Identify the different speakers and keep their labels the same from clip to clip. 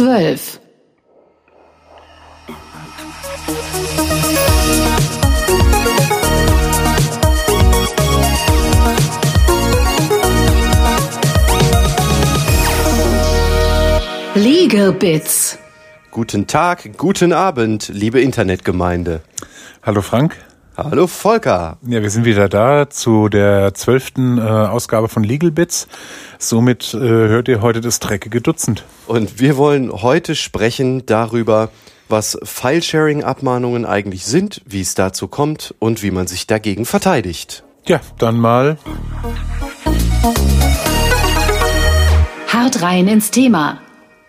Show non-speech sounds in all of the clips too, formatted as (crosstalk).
Speaker 1: zwölf. Legal Bits.
Speaker 2: Guten Tag, guten Abend, liebe Internetgemeinde.
Speaker 3: Hallo Frank.
Speaker 2: Hallo Volker.
Speaker 3: Ja, wir sind wieder da zu der zwölften äh, Ausgabe von Legal Bits. Somit äh, hört ihr heute das dreckige Dutzend.
Speaker 2: Und wir wollen heute sprechen darüber, was File-Sharing-Abmahnungen eigentlich sind, wie es dazu kommt und wie man sich dagegen verteidigt.
Speaker 3: Ja, dann mal.
Speaker 1: Hart rein ins Thema.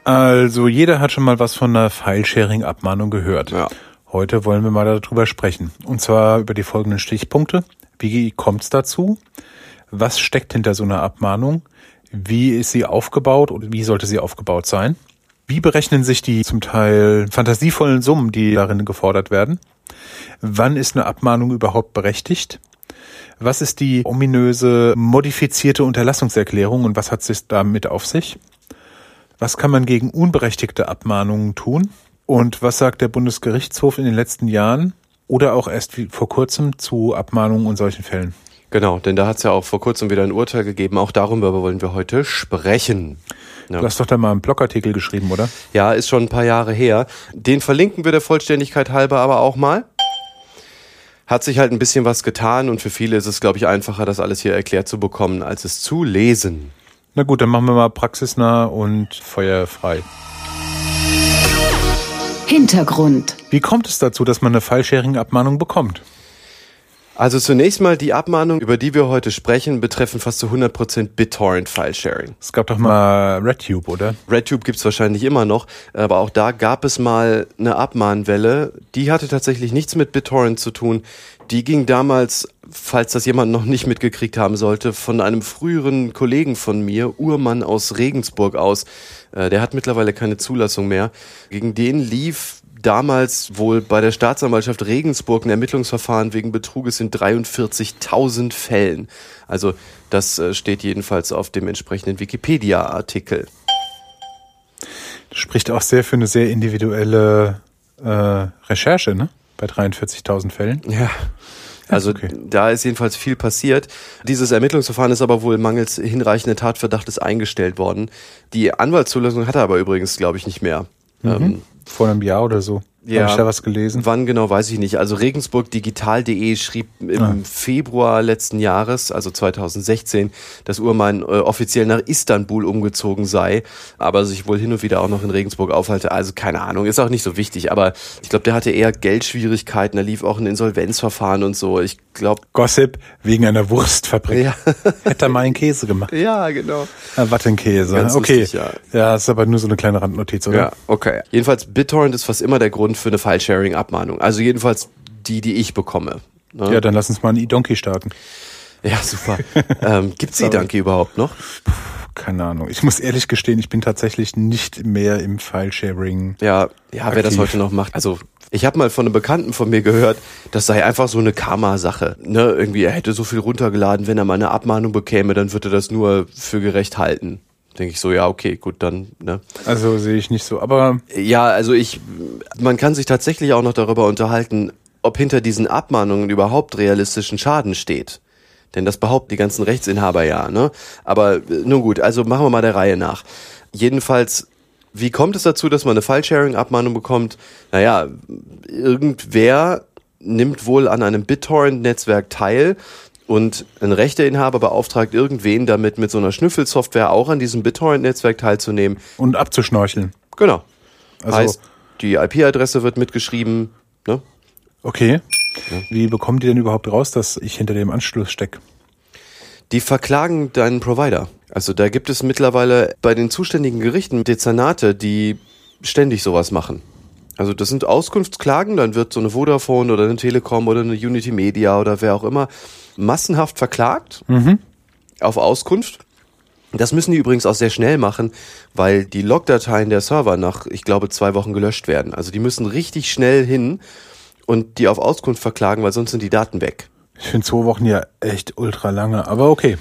Speaker 3: Also jeder hat schon mal was von einer File-Sharing-Abmahnung gehört.
Speaker 2: Ja.
Speaker 3: Heute wollen wir mal darüber sprechen. Und zwar über die folgenden Stichpunkte. Wie kommt es dazu? Was steckt hinter so einer Abmahnung? Wie ist sie aufgebaut oder wie sollte sie aufgebaut sein? Wie berechnen sich die zum Teil fantasievollen Summen, die darin gefordert werden? Wann ist eine Abmahnung überhaupt berechtigt? Was ist die ominöse modifizierte Unterlassungserklärung und was hat es damit auf sich? Was kann man gegen unberechtigte Abmahnungen tun? Und was sagt der Bundesgerichtshof in den letzten Jahren oder auch erst vor kurzem zu Abmahnungen und solchen Fällen?
Speaker 2: Genau, denn da hat es ja auch vor kurzem wieder ein Urteil gegeben. Auch darüber wollen wir heute sprechen. Ja.
Speaker 3: Du hast doch da mal einen Blogartikel geschrieben, oder?
Speaker 2: Ja, ist schon ein paar Jahre her. Den verlinken wir der Vollständigkeit halber aber auch mal. Hat sich halt ein bisschen was getan und für viele ist es, glaube ich, einfacher, das alles hier erklärt zu bekommen, als es zu lesen.
Speaker 3: Na gut, dann machen wir mal praxisnah und feuerfrei.
Speaker 1: Hintergrund.
Speaker 3: Wie kommt es dazu, dass man eine File-Sharing-Abmahnung bekommt?
Speaker 2: Also zunächst mal die Abmahnungen, über die wir heute sprechen, betreffen fast zu 100% BitTorrent-File-Sharing.
Speaker 3: Es gab doch mal RedTube, oder?
Speaker 2: RedTube gibt's wahrscheinlich immer noch, aber auch da gab es mal eine Abmahnwelle. Die hatte tatsächlich nichts mit BitTorrent zu tun. Die ging damals, falls das jemand noch nicht mitgekriegt haben sollte, von einem früheren Kollegen von mir, Urmann aus Regensburg aus. Äh, Der hat mittlerweile keine Zulassung mehr. Gegen den lief damals wohl bei der Staatsanwaltschaft Regensburg ein Ermittlungsverfahren wegen Betruges in 43.000 Fällen. Also das äh, steht jedenfalls auf dem entsprechenden Wikipedia-Artikel.
Speaker 3: Spricht auch sehr für eine sehr individuelle äh, Recherche, ne? Bei 43.000 Fällen.
Speaker 2: Ja. Also
Speaker 3: okay.
Speaker 2: da ist jedenfalls viel passiert. Dieses Ermittlungsverfahren ist aber wohl mangels hinreichenden Tatverdachtes eingestellt worden. Die Anwaltszulassung hat er aber übrigens, glaube ich, nicht mehr. Ähm,
Speaker 3: Vor einem Jahr oder so.
Speaker 2: Ja.
Speaker 3: Habe ich da was gelesen?
Speaker 2: Wann genau, weiß ich nicht. Also regensburgdigital.de schrieb im
Speaker 3: Ah.
Speaker 2: Februar letzten Jahres, also 2016, dass Urmann äh, offiziell nach Istanbul umgezogen sei, aber sich wohl hin und wieder auch noch in Regensburg aufhalte. Also keine Ahnung, ist auch nicht so wichtig. Aber ich glaube, der hatte eher Geldschwierigkeiten. Da lief auch ein Insolvenzverfahren und so. Ich glaube,
Speaker 3: Gossip wegen einer Wurstfabrik.
Speaker 2: ja, (laughs)
Speaker 3: Hätte er mal einen Käse gemacht.
Speaker 2: ja, genau.
Speaker 3: Ah, Wattenkäse.
Speaker 2: Ganz
Speaker 3: okay.
Speaker 2: lustig, ja.
Speaker 3: ja, ist aber nur so eine kleine Randnotiz, oder?
Speaker 2: Ja, okay. Jedenfalls BitTorrent ist fast immer der Grund für eine File-Sharing-Abmahnung. Also jedenfalls die, die ich bekomme. Ne?
Speaker 3: Ja, dann lass uns mal einen E-Donkey starten.
Speaker 2: Ja, super. (laughs) ähm, gibt's die Danke überhaupt noch?
Speaker 3: Keine Ahnung. Ich muss ehrlich gestehen, ich bin tatsächlich nicht mehr im File-Sharing.
Speaker 2: Ja, ja, wer das
Speaker 3: Aktiv.
Speaker 2: heute noch macht. Also ich habe mal von einem Bekannten von mir gehört, das sei einfach so eine Karma-Sache. Ne? Irgendwie, er hätte so viel runtergeladen, wenn er mal eine Abmahnung bekäme, dann würde er das nur für gerecht halten. Denke ich so, ja, okay, gut, dann, ne?
Speaker 3: Also sehe ich nicht so. Aber
Speaker 2: Ja, also ich, man kann sich tatsächlich auch noch darüber unterhalten, ob hinter diesen Abmahnungen überhaupt realistischen Schaden steht. Denn das behaupten die ganzen Rechtsinhaber ja, ne? Aber äh, nun gut, also machen wir mal der Reihe nach. Jedenfalls, wie kommt es dazu, dass man eine File-Sharing-Abmahnung bekommt? Naja, irgendwer nimmt wohl an einem BitTorrent-Netzwerk teil und ein Rechteinhaber beauftragt irgendwen damit, mit so einer Schnüffelsoftware auch an diesem BitTorrent-Netzwerk teilzunehmen.
Speaker 3: und abzuschnorcheln.
Speaker 2: Genau.
Speaker 3: Also
Speaker 2: Heißt, die IP-Adresse wird mitgeschrieben. Ne?
Speaker 3: okay. Wie bekommt ihr denn überhaupt raus, dass ich hinter dem Anschluss stecke?
Speaker 2: Die verklagen deinen Provider. Also da gibt es mittlerweile bei den zuständigen Gerichten Dezernate, die ständig sowas machen. Also das sind Auskunftsklagen, dann wird so eine Vodafone oder eine Telekom oder eine Unity Media oder wer auch immer massenhaft verklagt auf Auskunft. Das müssen die übrigens auch sehr schnell machen, weil die Logdateien der Server nach, ich glaube, zwei Wochen gelöscht werden. Also die müssen richtig schnell hin und die auf Auskunft verklagen, weil sonst sind die Daten weg.
Speaker 3: Ich finde zwei Wochen ja echt ultra lange, aber okay.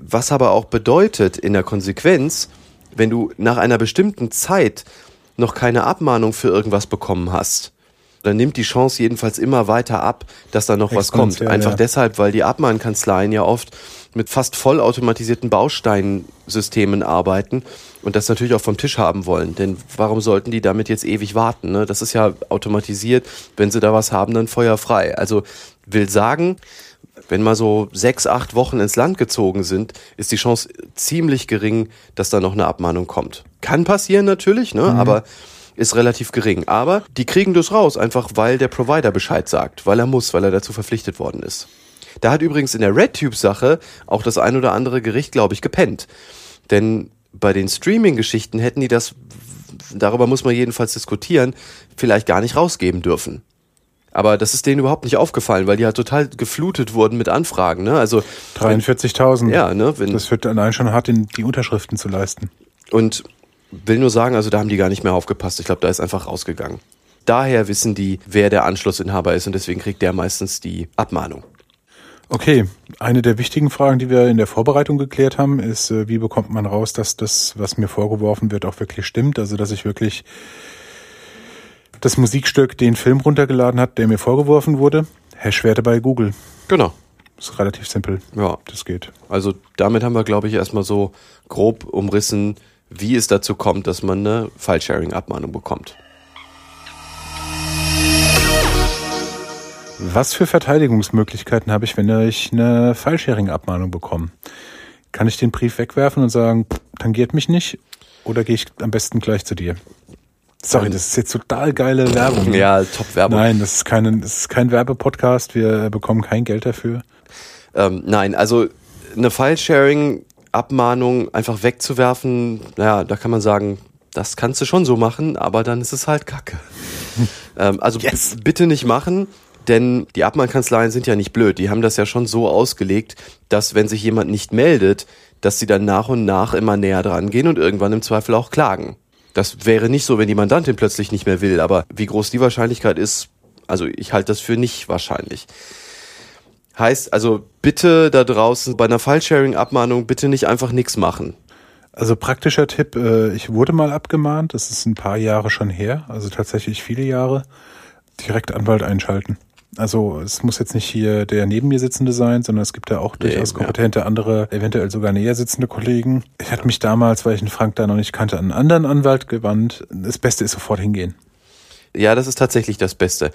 Speaker 2: Was aber auch bedeutet in der Konsequenz, wenn du nach einer bestimmten Zeit noch keine Abmahnung für irgendwas bekommen hast, dann nimmt die Chance jedenfalls immer weiter ab, dass da noch was kommt. Einfach
Speaker 3: ja.
Speaker 2: deshalb, weil die Abmahnkanzleien ja oft mit fast vollautomatisierten Bausteinsystemen arbeiten und das natürlich auch vom Tisch haben wollen. Denn warum sollten die damit jetzt ewig warten? Ne? Das ist ja automatisiert. Wenn sie da was haben, dann feuerfrei. Also will sagen, wenn mal so sechs, acht Wochen ins Land gezogen sind, ist die Chance ziemlich gering, dass da noch eine Abmahnung kommt. Kann passieren natürlich, ne? aber ist relativ gering. Aber die kriegen das raus, einfach weil der Provider Bescheid sagt, weil er muss, weil er dazu verpflichtet worden ist. Da hat übrigens in der RedTube-Sache auch das ein oder andere Gericht, glaube ich, gepennt. Denn bei den Streaming-Geschichten hätten die das, darüber muss man jedenfalls diskutieren, vielleicht gar nicht rausgeben dürfen. Aber das ist denen überhaupt nicht aufgefallen, weil die halt total geflutet wurden mit Anfragen. Ne? Also
Speaker 3: 43.000.
Speaker 2: ja, ne, wenn,
Speaker 3: Das wird allein schon hart, den, die Unterschriften zu leisten.
Speaker 2: Und will nur sagen, also da haben die gar nicht mehr aufgepasst. Ich glaube, da ist einfach rausgegangen. Daher wissen die, wer der Anschlussinhaber ist und deswegen kriegt der meistens die Abmahnung.
Speaker 3: Okay, eine der wichtigen Fragen, die wir in der Vorbereitung geklärt haben, ist, äh, wie bekommt man raus, dass das, was mir vorgeworfen wird, auch wirklich stimmt? Also, dass ich wirklich das Musikstück, den Film runtergeladen hat, der mir vorgeworfen wurde. Hashwerte bei Google.
Speaker 2: Genau.
Speaker 3: Ist relativ simpel.
Speaker 2: Ja.
Speaker 3: Das geht.
Speaker 2: Also damit haben wir, glaube ich, erstmal so grob umrissen, wie es dazu kommt, dass man eine File-Sharing-Abmahnung bekommt.
Speaker 3: Was für Verteidigungsmöglichkeiten habe ich, wenn ich eine File-Sharing-Abmahnung bekomme? Kann ich den Brief wegwerfen und sagen, "Pff, tangiert mich nicht? Oder gehe ich am besten gleich zu dir? Sorry, das ist jetzt total geile Werbung.
Speaker 2: Ja, Top-Werbung.
Speaker 3: Nein, das ist, keine, das ist kein Werbepodcast. Wir bekommen kein Geld dafür.
Speaker 2: Ähm, nein, also eine File-Sharing-Abmahnung einfach wegzuwerfen, naja, da kann man sagen, das kannst du schon so machen, aber dann ist es halt Kacke. (laughs) ähm, also
Speaker 3: Yes.
Speaker 2: bitte nicht machen, denn die Abmahnkanzleien sind ja nicht blöd. Die haben das ja schon so ausgelegt, dass wenn sich jemand nicht meldet, dass sie dann nach und nach immer näher dran gehen und irgendwann im Zweifel auch klagen. Das wäre nicht so, wenn die Mandantin plötzlich nicht mehr will, aber wie groß die Wahrscheinlichkeit ist, also ich halte das für nicht wahrscheinlich. Heißt also bitte da draußen bei einer File-Sharing-Abmahnung bitte nicht einfach nichts machen.
Speaker 3: Also praktischer Tipp, äh, ich wurde mal abgemahnt, das ist ein paar Jahre schon her, also tatsächlich viele Jahre, direkt Anwalt einschalten. Also es muss jetzt nicht hier der neben mir sitzende sein, sondern es gibt ja auch durchaus
Speaker 2: ja.
Speaker 3: kompetente andere, eventuell sogar näher sitzende Kollegen. Ich hatte mich damals, weil ich den Frank da noch nicht kannte, an einen anderen Anwalt gewandt. Das Beste ist sofort hingehen.
Speaker 2: Ja, das ist tatsächlich das Beste.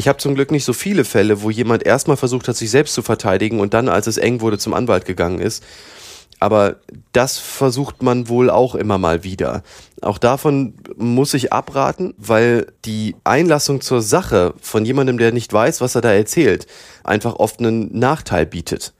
Speaker 2: Ich habe zum Glück nicht so viele Fälle, wo jemand erstmal versucht hat, sich selbst zu verteidigen und dann, als es eng wurde, zum Anwalt gegangen ist. Aber das versucht man wohl auch immer mal wieder. Auch davon muss ich abraten, weil die Einlassung zur Sache von jemandem, der nicht weiß, was er da erzählt, einfach oft einen Nachteil bietet.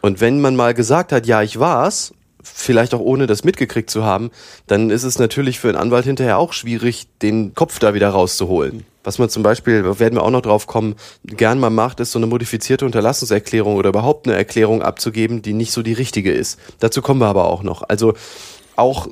Speaker 2: Und wenn man mal gesagt hat, ja, ich war's, vielleicht auch ohne das mitgekriegt zu haben, dann ist es natürlich für einen Anwalt hinterher auch schwierig, den Kopf da wieder rauszuholen. Was man zum Beispiel, werden wir auch noch drauf kommen, gern mal macht, ist so eine modifizierte Unterlassungserklärung oder überhaupt eine Erklärung abzugeben, die nicht so die richtige ist. Dazu kommen wir aber auch noch. Also auch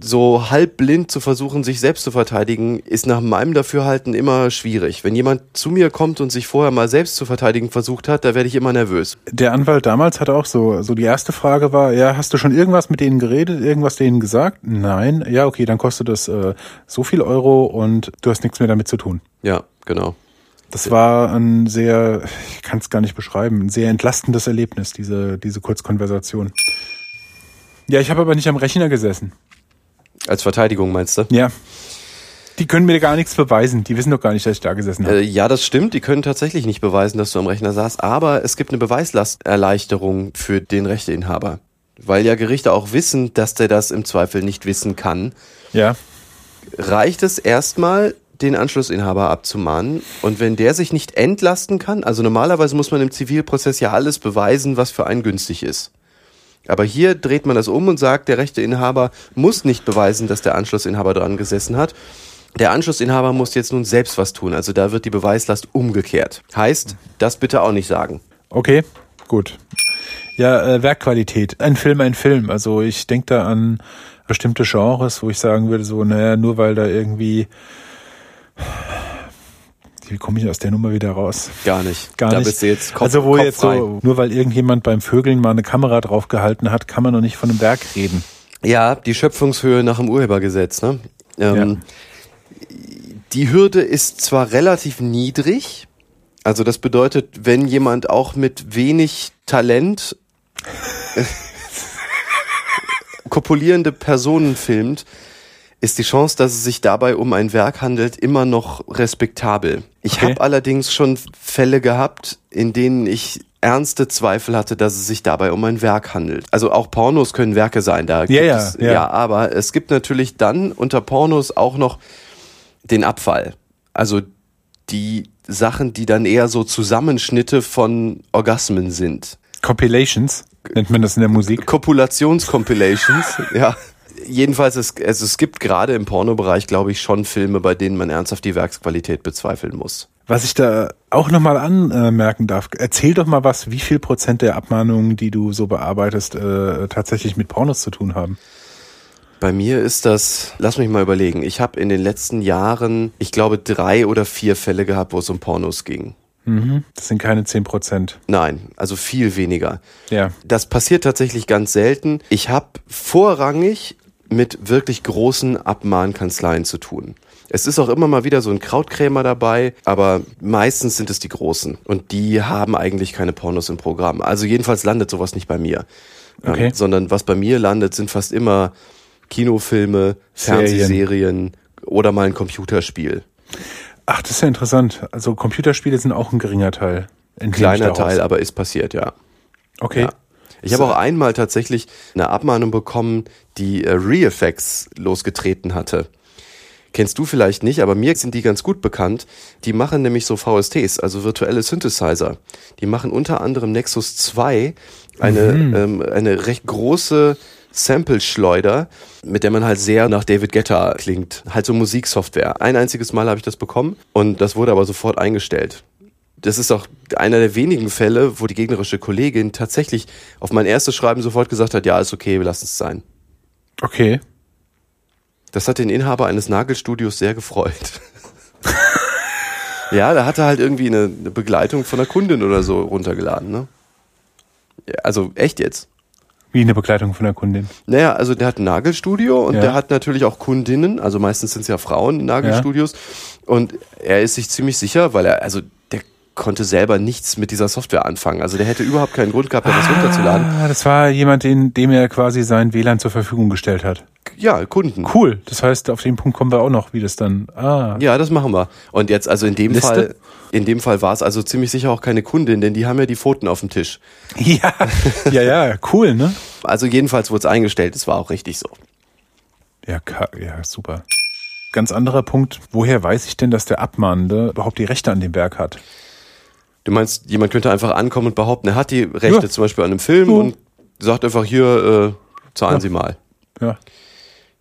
Speaker 2: so halb blind zu versuchen, sich selbst zu verteidigen, ist nach meinem Dafürhalten immer schwierig. Wenn jemand zu mir kommt und sich vorher mal selbst zu verteidigen versucht hat, da werde ich immer nervös.
Speaker 3: Der Anwalt damals hatte auch so, so die erste Frage war, ja, hast du schon irgendwas mit denen geredet, irgendwas denen gesagt? Nein. Ja, okay, dann kostet das äh, so viel Euro und du hast nichts mehr damit zu tun.
Speaker 2: Ja, genau.
Speaker 3: Das war ein sehr, ich kann es gar nicht beschreiben, ein sehr entlastendes Erlebnis, diese, diese Kurzkonversation. Ja, ich habe aber nicht am Rechner gesessen.
Speaker 2: Als Verteidigung meinst du?
Speaker 3: Ja. Die können mir gar nichts beweisen. Die wissen doch gar nicht, dass ich da gesessen habe.
Speaker 2: Äh, ja, das stimmt. Die können tatsächlich nicht beweisen, dass du am Rechner saßt, aber es gibt eine Beweislasterleichterung für den Rechteinhaber. Weil ja Gerichte auch wissen, dass der das im Zweifel nicht wissen kann,
Speaker 3: Ja.
Speaker 2: reicht es erstmal, den Anschlussinhaber abzumahnen. Und wenn der sich nicht entlasten kann, also normalerweise muss man im Zivilprozess ja alles beweisen, was für einen günstig ist. Aber hier dreht man das um und sagt, der Rechteinhaber muss nicht beweisen, dass der Anschlussinhaber dran gesessen hat. Der Anschlussinhaber muss jetzt nun selbst was tun. Also da wird die Beweislast umgekehrt. Heißt, das bitte auch nicht sagen.
Speaker 3: Okay, gut. Ja, äh, Werkqualität. Ein Film, ein Film. Also ich denke da an bestimmte Genres, wo ich sagen würde, so, naja, nur weil da irgendwie. Wie komme ich aus der Nummer wieder raus?
Speaker 2: Gar nicht.
Speaker 3: Gar
Speaker 2: da
Speaker 3: nicht.
Speaker 2: bist du jetzt Kopf,
Speaker 3: also wo
Speaker 2: Kopf
Speaker 3: jetzt so, nur weil irgendjemand beim Vögeln mal eine Kamera drauf gehalten hat, kann man noch nicht von einem Werk reden.
Speaker 2: Ja, die Schöpfungshöhe nach dem Urhebergesetz, ne? Ähm, Die Hürde ist zwar relativ niedrig, also das bedeutet, wenn jemand auch mit wenig Talent äh, (laughs) kopulierende Personen filmt, ist die Chance, dass es sich dabei um ein Werk handelt, immer noch respektabel. Ich
Speaker 3: Okay.
Speaker 2: habe allerdings schon Fälle gehabt, in denen ich ernste Zweifel hatte, dass es sich dabei um ein Werk handelt. Also auch Pornos können Werke sein, da gibt
Speaker 3: ja,
Speaker 2: es,
Speaker 3: ja.
Speaker 2: ja, aber es gibt natürlich dann unter Pornos auch noch den Abfall. Also die Sachen, die dann eher so Zusammenschnitte von Orgasmen sind.
Speaker 3: Compilations nennt man das in der Musik.
Speaker 2: Kopulationscompilations, (laughs) ja. Jedenfalls, es, also es gibt gerade im Pornobereich, glaube ich, schon Filme, bei denen man ernsthaft die Werksqualität bezweifeln muss.
Speaker 3: Was ich da auch nochmal anmerken darf, erzähl doch mal was, wie viel Prozent der Abmahnungen, die du so bearbeitest, äh, tatsächlich mit Pornos zu tun haben.
Speaker 2: Bei mir ist das, lass mich mal überlegen, ich habe in den letzten Jahren, ich glaube, drei oder vier Fälle gehabt, wo es um Pornos ging.
Speaker 3: Mhm. Das sind keine 10 Prozent.
Speaker 2: Nein, also viel weniger.
Speaker 3: Ja.
Speaker 2: Das passiert tatsächlich ganz selten. Ich habe vorrangig mit wirklich großen Abmahnkanzleien zu tun. Es ist auch immer mal wieder so ein Krautkrämer dabei, aber meistens sind es die Großen. Und die haben eigentlich keine Pornos im Programm. Also jedenfalls landet sowas nicht bei mir.
Speaker 3: Okay.
Speaker 2: Ähm, sondern was bei mir landet, sind fast immer Kinofilme,
Speaker 3: Serien.
Speaker 2: Fernsehserien oder mal ein Computerspiel.
Speaker 3: Ach, das ist ja interessant. Also Computerspiele sind auch ein geringer Teil. ich
Speaker 2: Kleiner. Teil, aber ist passiert, ja.
Speaker 3: Okay.
Speaker 2: Ja. Ich habe auch einmal tatsächlich eine Abmahnung bekommen, die äh, Reeffects losgetreten hatte. Kennst du vielleicht nicht, aber mir sind die ganz gut bekannt. Die machen nämlich so VSTs, also virtuelle Synthesizer. Die machen unter anderem Nexus 2, eine, ähm, eine recht große Sample-Schleuder, mit der man halt sehr nach David Guetta klingt. Halt so Musiksoftware. Ein einziges Mal habe ich das bekommen und das wurde aber sofort eingestellt das ist auch einer der wenigen Fälle, wo die gegnerische Kollegin tatsächlich auf mein erstes Schreiben sofort gesagt hat, ja, ist okay, wir lassen es sein.
Speaker 3: Okay.
Speaker 2: Das hat den Inhaber eines Nagelstudios sehr gefreut. (laughs) ja, da hat er halt irgendwie eine, eine Begleitung von einer Kundin oder so runtergeladen, ne? Ja, also echt jetzt.
Speaker 3: Wie eine Begleitung von der Kundin.
Speaker 2: Naja, also der hat ein Nagelstudio und
Speaker 3: Ja.
Speaker 2: der hat natürlich auch Kundinnen, also meistens sind es ja Frauen in Nagelstudios. Und er ist sich ziemlich sicher, weil er, also der konnte selber nichts mit dieser Software anfangen. Also der hätte überhaupt keinen Grund gehabt, da was runterzuladen.
Speaker 3: Ah, das war jemand, den, dem er quasi sein WLAN zur Verfügung gestellt hat.
Speaker 2: Ja, Kunden.
Speaker 3: Cool. Das heißt, auf den Punkt kommen wir auch noch, wie das dann. Ah.
Speaker 2: Ja, das machen wir. Und jetzt, also in dem
Speaker 3: Liste?
Speaker 2: Fall, in dem Fall war es also ziemlich sicher auch keine Kundin, denn die haben ja die Pfoten auf dem Tisch. (laughs)
Speaker 3: Ja, ja, ja, cool, ne?
Speaker 2: Also jedenfalls wurde es eingestellt, es war auch richtig so.
Speaker 3: Ja, ja, super. Ganz anderer Punkt. Woher weiß ich denn, dass der Abmahnende überhaupt die Rechte an dem Werk hat?
Speaker 2: Du meinst, jemand könnte einfach ankommen und behaupten, er hat die Rechte
Speaker 3: Ja.
Speaker 2: zum Beispiel an einem Film
Speaker 3: Ja.
Speaker 2: und sagt einfach hier, äh, zahlen
Speaker 3: Ja.
Speaker 2: Sie mal.
Speaker 3: Ja.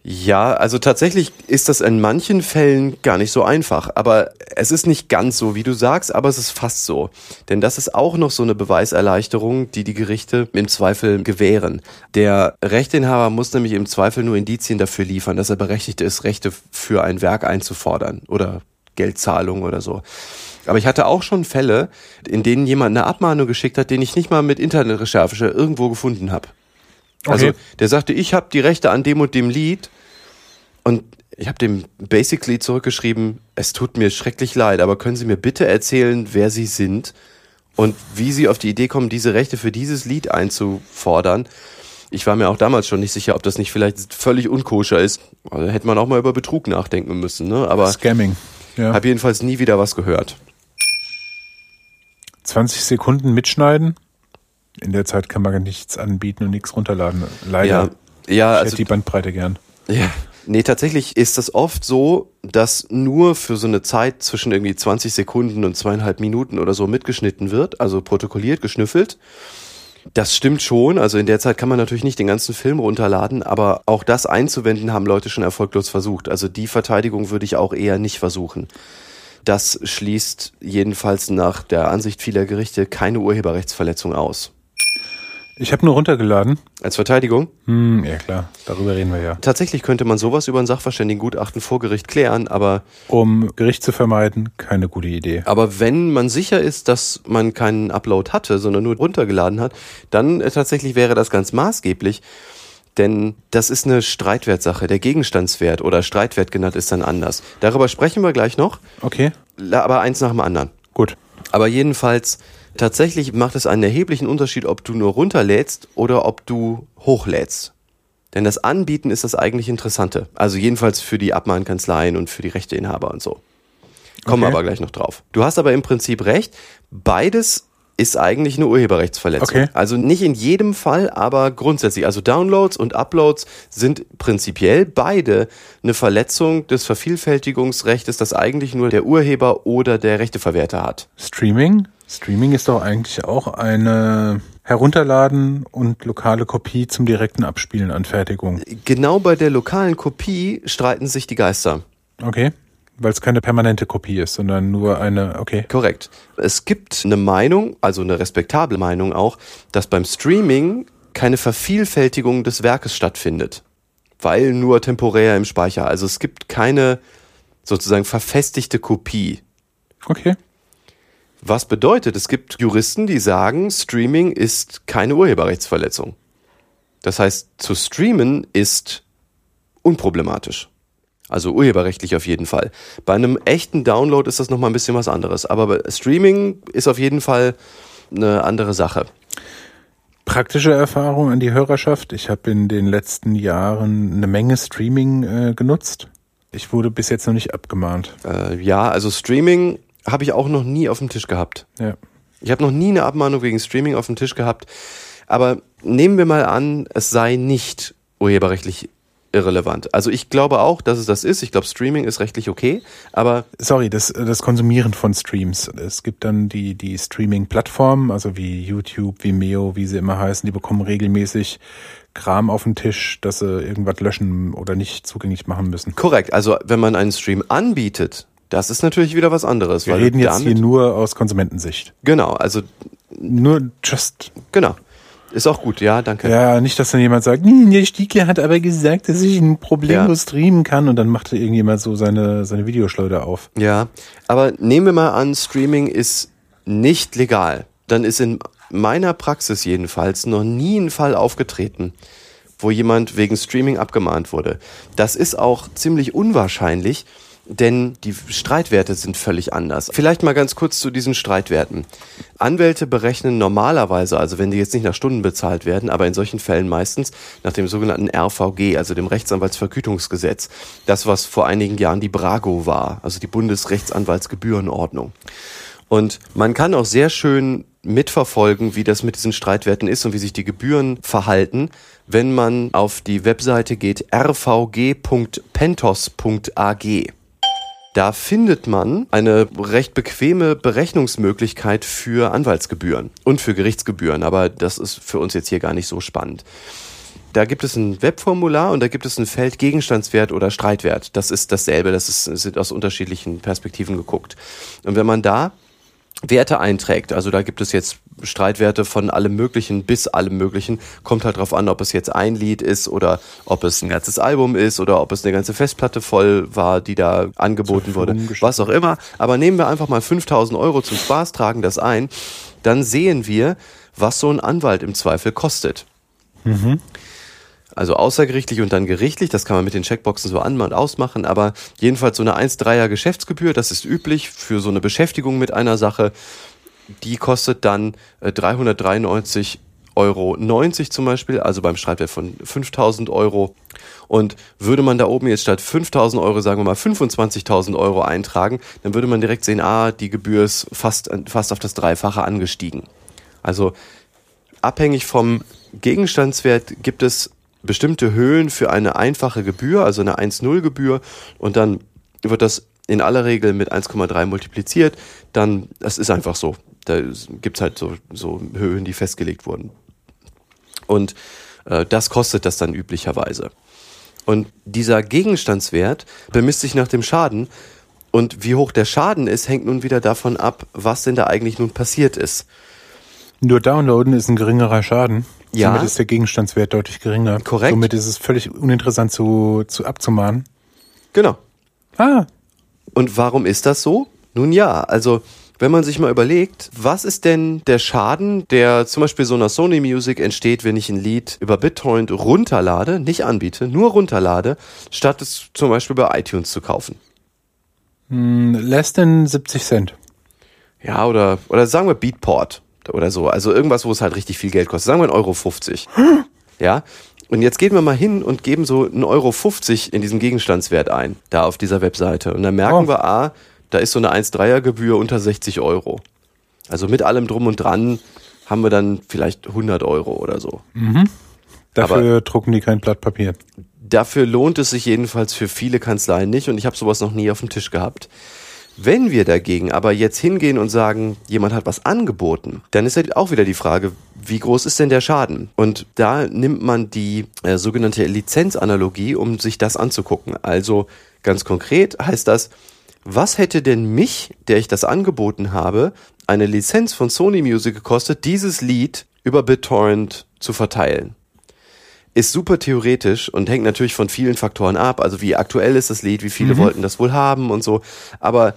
Speaker 2: Ja, also tatsächlich ist das in manchen Fällen gar nicht so einfach. Aber es ist nicht ganz so, wie du sagst, aber es ist fast so. Denn das ist auch noch so eine Beweiserleichterung, die die Gerichte im Zweifel gewähren. Der Rechteinhaber muss nämlich im Zweifel nur Indizien dafür liefern, dass er berechtigt ist, Rechte für ein Werk einzufordern oder Geldzahlung oder so. Aber ich hatte auch schon Fälle, in denen jemand eine Abmahnung geschickt hat, den ich nicht mal mit Internetrecherche irgendwo gefunden habe. Also
Speaker 3: Okay.
Speaker 2: der sagte, ich habe die Rechte an dem und dem Lied und ich habe dem basically zurückgeschrieben, es tut mir schrecklich leid, aber können Sie mir bitte erzählen, wer Sie sind und wie Sie auf die Idee kommen, diese Rechte für dieses Lied einzufordern. Ich war mir auch damals schon nicht sicher, ob das nicht vielleicht völlig unkoscher ist. Also hätte man auch mal über Betrug nachdenken müssen, ne? Aber
Speaker 3: Scamming. Ja.
Speaker 2: habe jedenfalls nie wieder was gehört.
Speaker 3: 20 Sekunden mitschneiden. In der Zeit kann man nichts anbieten und nichts runterladen. Leider.
Speaker 2: Ja, ja
Speaker 3: ich
Speaker 2: also
Speaker 3: hätte die Bandbreite gern.
Speaker 2: Ja. Nee, tatsächlich ist das oft so, dass nur für so eine Zeit zwischen irgendwie 20 Sekunden und zweieinhalb Minuten oder so mitgeschnitten wird, also protokolliert, geschnüffelt. Das stimmt schon. Also in der Zeit kann man natürlich nicht den ganzen Film runterladen, aber auch das einzuwenden haben Leute schon erfolglos versucht. Also die Verteidigung würde ich auch eher nicht versuchen. Das schließt jedenfalls nach der Ansicht vieler Gerichte keine Urheberrechtsverletzung aus.
Speaker 3: Ich habe nur runtergeladen.
Speaker 2: Als Verteidigung?
Speaker 3: Hm, ja klar, darüber reden wir ja.
Speaker 2: Tatsächlich könnte man sowas über ein Sachverständigengutachten vor Gericht klären, aber
Speaker 3: Um Gericht zu vermeiden, keine gute Idee.
Speaker 2: Aber wenn man sicher ist, dass man keinen Upload hatte, sondern nur runtergeladen hat, dann äh, tatsächlich wäre das ganz maßgeblich. Denn das ist eine Streitwertsache. Der Gegenstandswert oder Streitwert genannt ist dann anders. Darüber sprechen wir gleich noch,
Speaker 3: Okay,
Speaker 2: aber eins nach dem anderen.
Speaker 3: gut.
Speaker 2: Aber jedenfalls, tatsächlich macht es einen erheblichen Unterschied, ob du nur runterlädst oder ob du hochlädst. Denn das Anbieten ist das eigentlich Interessante. Also jedenfalls für die Abmahnkanzleien und für die Rechteinhaber und so. Kommen wir
Speaker 3: Okay.
Speaker 2: aber gleich noch drauf. Du hast aber im Prinzip recht. Beides ist eigentlich eine Urheberrechtsverletzung.
Speaker 3: Okay.
Speaker 2: Also nicht in jedem Fall, aber grundsätzlich. Also Downloads und Uploads sind prinzipiell beide eine Verletzung des Vervielfältigungsrechtes, das eigentlich nur der Urheber oder der Rechteverwerter hat.
Speaker 3: Streaming? Streaming ist doch eigentlich auch eine Herunterladen und lokale Kopie zum direkten Abspielen Anfertigung.
Speaker 2: Genau bei der lokalen Kopie streiten sich die Geister.
Speaker 3: Okay. Weil es keine permanente Kopie ist, sondern nur eine, okay.
Speaker 2: Korrekt. Es gibt eine Meinung, also eine respektable Meinung auch, dass beim Streaming keine Vervielfältigung des Werkes stattfindet, weil nur temporär im Speicher. Also es gibt keine sozusagen verfestigte Kopie.
Speaker 3: Okay.
Speaker 2: Was bedeutet, es gibt Juristen, die sagen, Streaming ist keine Urheberrechtsverletzung. Das heißt, zu streamen ist unproblematisch. Also urheberrechtlich auf jeden Fall. Bei einem echten Download ist das nochmal ein bisschen was anderes. Aber Streaming ist auf jeden Fall eine andere Sache.
Speaker 3: Praktische Erfahrung an die Hörerschaft. Ich habe in den letzten Jahren eine Menge Streaming äh, genutzt. Ich wurde bis jetzt noch nicht abgemahnt.
Speaker 2: Äh, ja, also Streaming habe ich auch noch nie auf dem Tisch gehabt.
Speaker 3: Ja.
Speaker 2: Ich habe noch nie eine Abmahnung wegen Streaming auf dem Tisch gehabt. Aber nehmen wir mal an, es sei nicht urheberrechtlich irrelevant. Also ich glaube auch, dass es das ist. Ich glaube, Streaming ist rechtlich okay. Aber
Speaker 3: Sorry, das, das Konsumieren von Streams. Es gibt dann die, die Streaming-Plattformen, also wie YouTube, Vimeo, wie sie immer heißen, die bekommen regelmäßig Kram auf den Tisch, dass sie irgendwas löschen oder nicht zugänglich machen müssen.
Speaker 2: korrekt. Also wenn man einen Stream anbietet, das ist natürlich wieder was anderes.
Speaker 3: Wir reden jetzt hier nur aus Konsumentensicht.
Speaker 2: Genau, also
Speaker 3: Nur just.
Speaker 2: genau. Ist auch gut, ja, danke.
Speaker 3: Ja, nicht, dass dann jemand sagt, "Hm, der Stiegler hat aber gesagt, dass ich ein problemlos streamen kann und dann macht irgendjemand so seine, seine Videoschleuder auf.
Speaker 2: Ja, aber nehmen wir mal an, Streaming ist nicht legal. Dann ist in meiner Praxis jedenfalls noch nie ein Fall aufgetreten, wo jemand wegen Streaming abgemahnt wurde. Das ist auch ziemlich unwahrscheinlich, denn die Streitwerte sind völlig anders. Vielleicht mal ganz kurz zu diesen Streitwerten. Anwälte berechnen normalerweise, also wenn die jetzt nicht nach Stunden bezahlt werden, aber in solchen Fällen meistens nach dem sogenannten RVG, also dem Rechtsanwaltsvergütungsgesetz. Das, was vor einigen Jahren die Brago war, also die Bundesrechtsanwaltsgebührenordnung. Und man kann auch sehr schön mitverfolgen, wie das mit diesen Streitwerten ist und wie sich die Gebühren verhalten, wenn man auf die Webseite geht rvg.pentos.ag. Da findet man eine recht bequeme Berechnungsmöglichkeit für Anwaltsgebühren und für Gerichtsgebühren, aber das ist für uns jetzt hier gar nicht so spannend. Da gibt es ein Webformular und da gibt es ein Feld Gegenstandswert oder Streitwert. Das ist dasselbe, das ist, sind aus unterschiedlichen Perspektiven geguckt. Und wenn man da Werte einträgt, also da gibt es jetzt Streitwerte von allem Möglichen bis allem Möglichen, kommt halt drauf an, ob es jetzt ein Lied ist oder ob es ein ganzes Album ist oder ob es eine ganze Festplatte voll war, die da angeboten wurde, was auch immer. Aber nehmen wir einfach mal 5000 Euro zum Spaß, tragen das ein, dann sehen wir, was so ein Anwalt im Zweifel kostet. Also außergerichtlich und dann gerichtlich, das kann man mit den Checkboxen so an- und ausmachen, aber jedenfalls so eine 1,3er Geschäftsgebühr, das ist üblich für so eine Beschäftigung mit einer Sache, die kostet dann äh, 393,90 Euro zum Beispiel, also beim Streitwert von 5000 Euro. Und würde man da oben jetzt statt 5000 Euro, sagen wir mal 25.000 Euro eintragen, dann würde man direkt sehen, ah, die Gebühr ist fast, fast auf das Dreifache angestiegen. Also abhängig vom Gegenstandswert gibt es bestimmte Höhen für eine einfache Gebühr, also eine 1,0 Gebühr und dann wird das in aller Regel mit 1,3 multipliziert, dann, das ist einfach so. Da gibt's halt so, so Höhen, die festgelegt wurden. Und äh, das kostet das dann üblicherweise. Und dieser Gegenstandswert bemisst sich nach dem Schaden. Und wie hoch der Schaden ist, hängt nun wieder davon ab, was denn da eigentlich nun passiert ist.
Speaker 3: Nur downloaden ist ein geringerer Schaden.
Speaker 2: Ja.
Speaker 3: Somit ist der Gegenstandswert deutlich geringer.
Speaker 2: Korrekt.
Speaker 3: Somit ist es völlig uninteressant zu, zu abzumahnen.
Speaker 2: Genau.
Speaker 3: Ah,
Speaker 2: Und warum ist das so? Nun ja, also wenn man sich mal überlegt, was ist denn der Schaden, der zum Beispiel so einer Sony Music entsteht, wenn ich ein Lied über BitTorrent runterlade, nicht anbiete, nur runterlade, statt es zum Beispiel bei iTunes zu kaufen?
Speaker 3: Hm, less than 70 Cent.
Speaker 2: Ja, oder, oder sagen wir Beatport oder so. Also irgendwas, wo es halt richtig viel Geld kostet. Sagen wir 1,50 Euro. 50. Ja. Und jetzt gehen wir mal hin und geben so 1,50 Euro 50 in diesen Gegenstandswert ein, da auf dieser Webseite. Und dann merken
Speaker 3: Oh.
Speaker 2: wir, ah, da ist so eine 1,3er Gebühr unter 60 Euro. Also mit allem drum und dran haben wir dann vielleicht 100 Euro oder so.
Speaker 3: Dafür drucken die kein Blatt Papier.
Speaker 2: Dafür lohnt es sich jedenfalls für viele Kanzleien nicht und ich habe sowas noch nie auf dem Tisch gehabt. Wenn wir dagegen aber jetzt hingehen und sagen, jemand hat was angeboten, dann ist halt auch wieder die Frage, wie groß ist denn der Schaden? Und da nimmt man die äh, sogenannte Lizenzanalogie, um sich das anzugucken. Also ganz konkret heißt das, was hätte denn mich, der ich das angeboten habe, eine Lizenz von Sony Music gekostet, dieses Lied über BitTorrent zu verteilen? Ist super theoretisch und hängt natürlich von vielen Faktoren ab. Also wie aktuell ist das Lied, wie viele wollten das wohl haben und so. Aber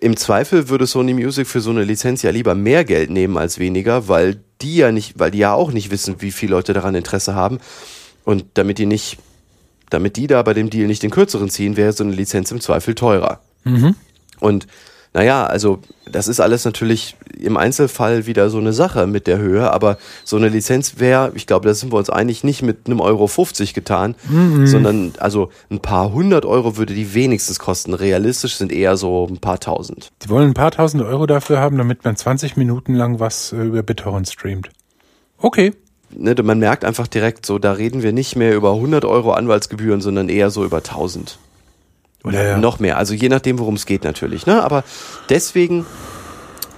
Speaker 2: im Zweifel würde Sony Music für so eine Lizenz ja lieber mehr Geld nehmen als weniger, weil die ja nicht, weil die ja auch nicht wissen, wie viele Leute daran Interesse haben. Und damit die nicht, damit die da bei dem Deal nicht den kürzeren ziehen, wäre so eine Lizenz im Zweifel teurer. Und naja, also das ist alles natürlich im Einzelfall wieder so eine Sache mit der Höhe, aber so eine Lizenz wäre, ich glaube, da sind wir uns einig, nicht mit einem Euro 50 getan, sondern also ein paar hundert Euro würde die wenigstens kosten. Realistisch sind eher so ein paar tausend.
Speaker 3: Die wollen ein paar tausend Euro dafür haben, damit man 20 Minuten lang was äh, über BitTorrent streamt. Okay.
Speaker 2: Ne, man merkt einfach direkt so, da reden wir nicht mehr über 100 Euro Anwaltsgebühren, sondern eher so über 1000. Oder
Speaker 3: Ja, ja.
Speaker 2: noch mehr. Also je nachdem, worum es geht natürlich. Ne? Aber deswegen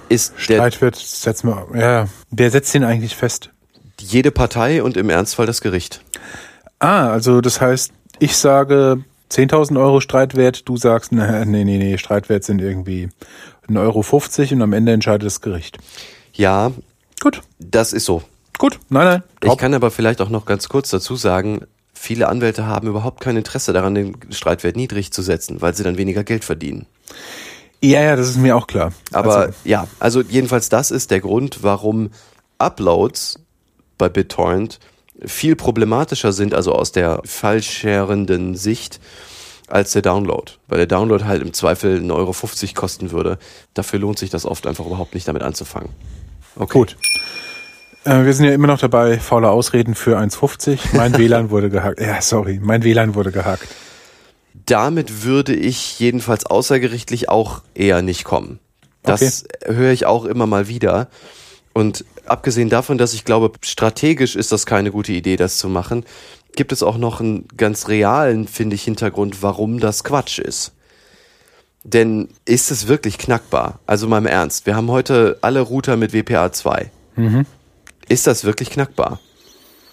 Speaker 2: ist der,
Speaker 3: Streit wird, setzt mal, ja, wer setzt den eigentlich fest?
Speaker 2: jede Partei und im Ernstfall das Gericht.
Speaker 3: Ah, also das heißt, ich sage 10.000 Euro Streitwert, du sagst, nee, nee, nee, Streitwert sind irgendwie 1,50 Euro 50 und am Ende entscheidet das Gericht.
Speaker 2: Ja,
Speaker 3: Gut,
Speaker 2: das ist so.
Speaker 3: gut, nein, nein,
Speaker 2: Ich
Speaker 3: top.
Speaker 2: kann aber vielleicht auch noch ganz kurz dazu sagen, viele Anwälte haben überhaupt kein Interesse daran, den Streitwert niedrig zu setzen, weil sie dann weniger Geld verdienen.
Speaker 3: Ja, ja, das ist mir auch klar.
Speaker 2: Aber
Speaker 3: also,
Speaker 2: ja, also jedenfalls das ist der Grund, warum Uploads bei BitTorrent viel problematischer sind, also aus der fallscherenden Sicht, als der Download. Weil der Download halt im Zweifel 1,50 Euro kosten würde. Dafür lohnt sich das oft einfach überhaupt nicht damit anzufangen. Okay.
Speaker 3: Gut. Äh, wir sind ja immer noch dabei, faule Ausreden für 1,50. Mein (laughs) WLAN wurde gehackt. Ja, sorry, mein WLAN wurde gehackt.
Speaker 2: Damit würde ich jedenfalls außergerichtlich auch eher nicht kommen. Das höre ich auch immer mal wieder. Und abgesehen davon, dass ich glaube, strategisch ist das keine gute Idee, das zu machen, gibt es auch noch einen ganz realen, finde ich, Hintergrund, warum das Quatsch ist. Denn ist es wirklich knackbar? Also mal im Ernst, wir haben heute alle Router mit WPA 2. Ist das wirklich knackbar?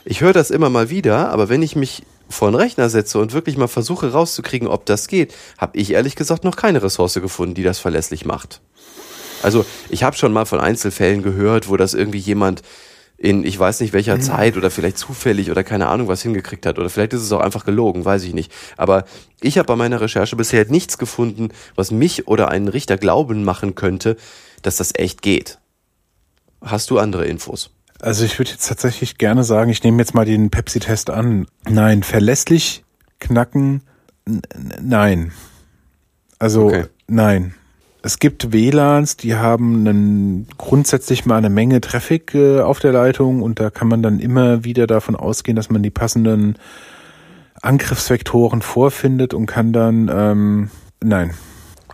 Speaker 2: Ich höre das immer mal wieder, aber wenn ich mich vor einen Rechner setze und wirklich mal versuche rauszukriegen, ob das geht, habe ich ehrlich gesagt noch keine Ressource gefunden, die das verlässlich macht. Also ich habe schon mal von Einzelfällen gehört, wo das irgendwie jemand in ich weiß nicht welcher Zeit oder vielleicht zufällig oder keine Ahnung was hingekriegt hat oder vielleicht ist es auch einfach gelogen, weiß ich nicht. Aber ich habe bei meiner Recherche bisher nichts gefunden, was mich oder einen Richter glauben machen könnte, dass das echt geht. Hast du andere Infos?
Speaker 3: Also ich würde jetzt tatsächlich gerne sagen, ich nehme jetzt mal den Pepsi-Test an. Nein, verlässlich knacken, nein. Also
Speaker 2: Okay.
Speaker 3: nein. Es gibt WLANs, die haben einen, grundsätzlich mal eine Menge Traffic äh, auf der Leitung und da kann man dann immer wieder davon ausgehen, dass man die passenden Angriffsvektoren vorfindet und kann dann, ähm, nein.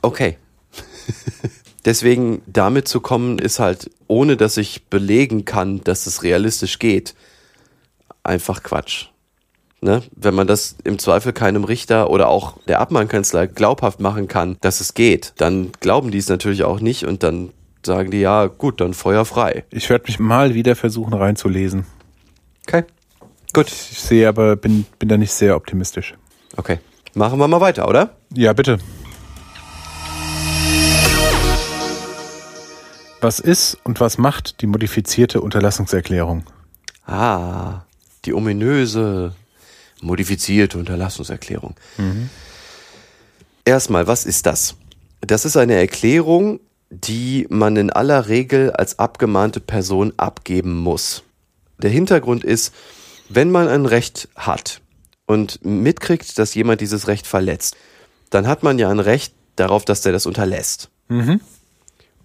Speaker 2: Okay. (laughs) Deswegen damit zu kommen, ist halt, ohne dass ich belegen kann, dass es realistisch geht, einfach Quatsch. Ne? Wenn man das im Zweifel keinem Richter oder auch der Abmahnkanzlei glaubhaft machen kann, dass es geht, dann glauben die es natürlich auch nicht und dann sagen die, ja, gut, dann Feuer frei.
Speaker 3: Ich werde mich mal wieder versuchen reinzulesen.
Speaker 2: Okay. Gut.
Speaker 3: Ich sehe aber, bin, bin da nicht sehr optimistisch.
Speaker 2: Okay. Machen wir mal weiter, oder?
Speaker 3: Ja, bitte. Was ist und was macht die modifizierte Unterlassungserklärung?
Speaker 2: Ah, die ominöse, modifizierte Unterlassungserklärung. Erstmal, was ist das? Das ist eine Erklärung, die man in aller Regel als abgemahnte Person abgeben muss. Der Hintergrund ist, wenn man ein Recht hat und mitkriegt, dass jemand dieses Recht verletzt, dann hat man ja ein Recht darauf, dass der das unterlässt.
Speaker 3: Mhm.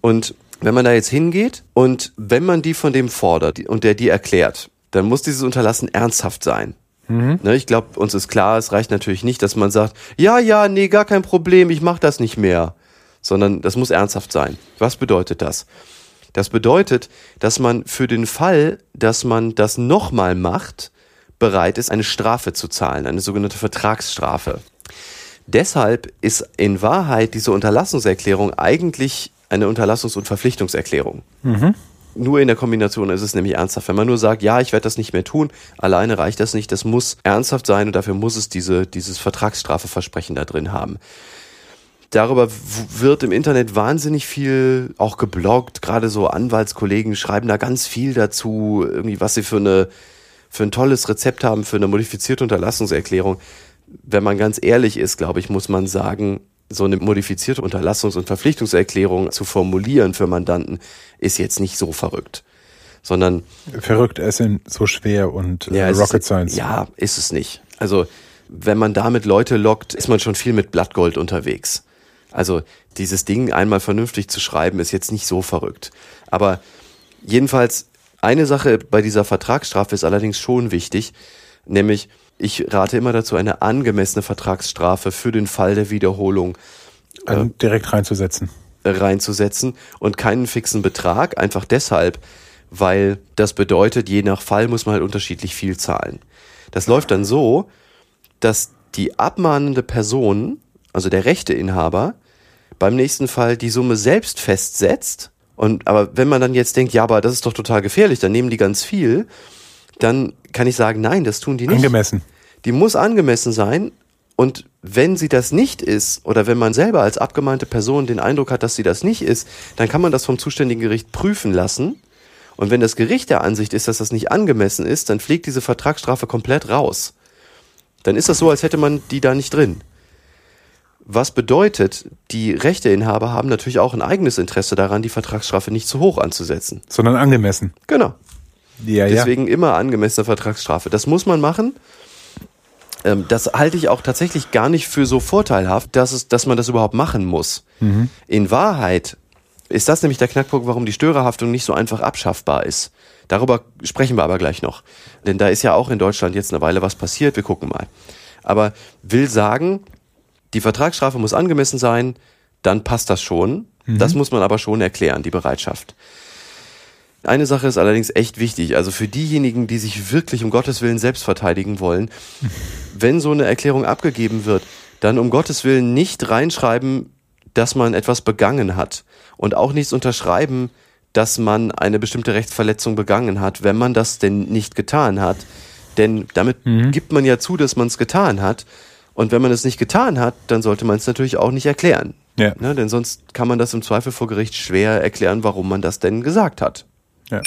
Speaker 2: Und wenn man da jetzt hingeht und wenn man die von dem fordert und der die erklärt, dann muss dieses Unterlassen ernsthaft sein.
Speaker 3: Mhm.
Speaker 2: Ne, ich glaube, uns ist klar, es reicht natürlich nicht, dass man sagt, ja, ja, nee, gar kein Problem, ich mache das nicht mehr, sondern das muss ernsthaft sein. Was bedeutet das? Das bedeutet, dass man für den Fall, dass man das nochmal macht, bereit ist, eine Strafe zu zahlen, eine sogenannte Vertragsstrafe. Deshalb ist in Wahrheit diese Unterlassungserklärung eigentlich eine Unterlassungs- und Verpflichtungserklärung. Nur in der Kombination ist es nämlich ernsthaft. Wenn man nur sagt, ja, ich werde das nicht mehr tun, alleine reicht das nicht. Das muss ernsthaft sein und dafür muss es diese, dieses Vertragsstrafeversprechen da drin haben. Darüber wird im Internet wahnsinnig viel auch gebloggt. Gerade so Anwaltskollegen schreiben da ganz viel dazu, irgendwie, was sie für eine, für ein tolles Rezept haben für eine modifizierte Unterlassungserklärung. Wenn man ganz ehrlich ist, glaube ich, muss man sagen, so eine modifizierte Unterlassungs- und Verpflichtungserklärung zu formulieren für Mandanten ist jetzt nicht so verrückt. Sondern
Speaker 3: Verrückt, es sind so schwer und äh,
Speaker 2: es
Speaker 3: Rocket
Speaker 2: ist,
Speaker 3: Science.
Speaker 2: Ja, ist es nicht. Also, wenn man damit Leute lockt, ist man schon viel mit Blattgold unterwegs. Also, dieses Ding einmal vernünftig zu schreiben, ist jetzt nicht so verrückt. Aber jedenfalls, eine Sache bei dieser Vertragsstrafe ist allerdings schon wichtig, nämlich, ich rate immer dazu, eine angemessene Vertragsstrafe für den Fall der Wiederholung
Speaker 3: An, direkt reinzusetzen.
Speaker 2: reinzusetzen und keinen fixen Betrag, einfach deshalb, weil das bedeutet, je nach Fall muss man halt unterschiedlich viel zahlen. Das läuft dann so, dass die abmahnende Person, also der Rechteinhaber, beim nächsten Fall die Summe selbst festsetzt. Und aber wenn man dann jetzt denkt, ja, aber das ist doch total gefährlich, dann nehmen die ganz viel, dann kann ich sagen, nein, das tun die nicht.
Speaker 3: Angemessen.
Speaker 2: Die muss angemessen sein. Und wenn sie das nicht ist, oder wenn man selber als abgemahnte Person den Eindruck hat, dass sie das nicht ist, dann kann man das vom zuständigen Gericht prüfen lassen. Und wenn das Gericht der Ansicht ist, dass das nicht angemessen ist, dann fliegt diese Vertragsstrafe komplett raus. Dann ist das so, als hätte man die da nicht drin. Was bedeutet, die Rechteinhaber haben natürlich auch ein eigenes Interesse daran, die Vertragsstrafe nicht zu hoch anzusetzen.
Speaker 3: Sondern angemessen.
Speaker 2: Genau.
Speaker 3: Ja, ja.
Speaker 2: Deswegen immer angemessene Vertragsstrafe. Das muss man machen. Ähm, das halte ich auch tatsächlich gar nicht für so vorteilhaft, dass, es, dass man das überhaupt machen muss. In Wahrheit ist das nämlich der Knackpunkt, warum die Störerhaftung nicht so einfach abschaffbar ist. Darüber sprechen wir aber gleich noch. Denn da ist ja auch in Deutschland jetzt eine Weile was passiert. Wir gucken mal. Aber will sagen, die Vertragsstrafe muss angemessen sein, dann passt das schon. Das muss man aber schon erklären, die Bereitschaft. Eine Sache ist allerdings echt wichtig, also für diejenigen, die sich wirklich um Gottes Willen selbst verteidigen wollen, (laughs) wenn so eine Erklärung abgegeben wird, dann um Gottes Willen nicht reinschreiben, dass man etwas begangen hat und auch nichts unterschreiben, dass man eine bestimmte Rechtsverletzung begangen hat, wenn man das denn nicht getan hat. Denn damit gibt man ja zu, dass man es getan hat. Und wenn man es nicht getan hat, dann sollte man es natürlich auch nicht erklären.
Speaker 3: Ja.
Speaker 2: Ne? Denn sonst kann man das im Zweifel vor Gericht schwer erklären, warum man das denn gesagt hat.
Speaker 3: Ja.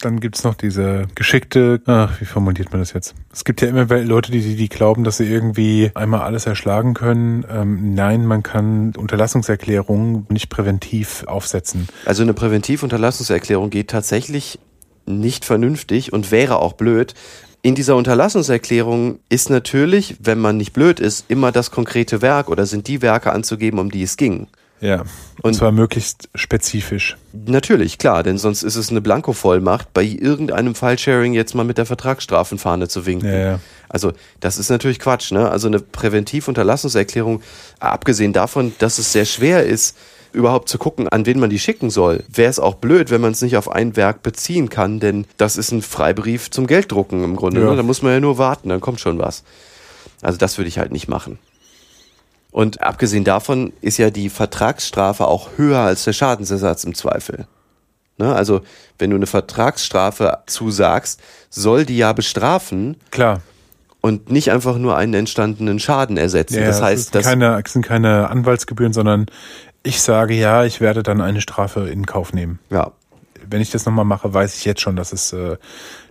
Speaker 3: Dann gibt's noch diese geschickte, ach, wie formuliert man das jetzt? Es gibt ja immer Leute, die, die glauben, dass sie irgendwie einmal alles erschlagen können. Ähm, nein, man kann Unterlassungserklärungen nicht präventiv aufsetzen.
Speaker 2: Also eine Präventivunterlassungserklärung geht tatsächlich nicht vernünftig und wäre auch blöd. In dieser Unterlassungserklärung ist natürlich, wenn man nicht blöd ist, immer das konkrete Werk oder sind die Werke anzugeben, um die es ging.
Speaker 3: Ja. Und,
Speaker 2: Und-
Speaker 3: zwar möglichst spezifisch.
Speaker 2: Natürlich, klar, denn sonst ist es eine Blankovollmacht, bei irgendeinem File-Sharing jetzt mal mit der Vertragsstrafenfahne zu winken.
Speaker 3: Ja, ja.
Speaker 2: Also das ist natürlich Quatsch, ne? Also eine Präventivunterlassungserklärung, abgesehen davon, dass es sehr schwer ist, überhaupt zu gucken, an wen man die schicken soll, wäre es auch blöd, wenn man es nicht auf ein Werk beziehen kann, denn das ist ein Freibrief zum Gelddrucken im Grunde.
Speaker 3: Ja.
Speaker 2: Ne? Da muss man ja nur warten, dann kommt schon was. Also das würde ich halt nicht machen. Und abgesehen davon ist ja die Vertragsstrafe auch höher als der Schadensersatz im Zweifel. Ne? Also wenn du eine Vertragsstrafe zusagst, soll die ja bestrafen
Speaker 3: Klar.
Speaker 2: und nicht einfach nur einen entstandenen Schaden ersetzen.
Speaker 3: Ja,
Speaker 2: das heißt, dass
Speaker 3: keine, sind keine Anwaltsgebühren, sondern ich sage ja, ich werde dann eine Strafe in Kauf nehmen.
Speaker 2: ja,
Speaker 3: Wenn ich das nochmal mache, weiß ich jetzt schon, dass es äh,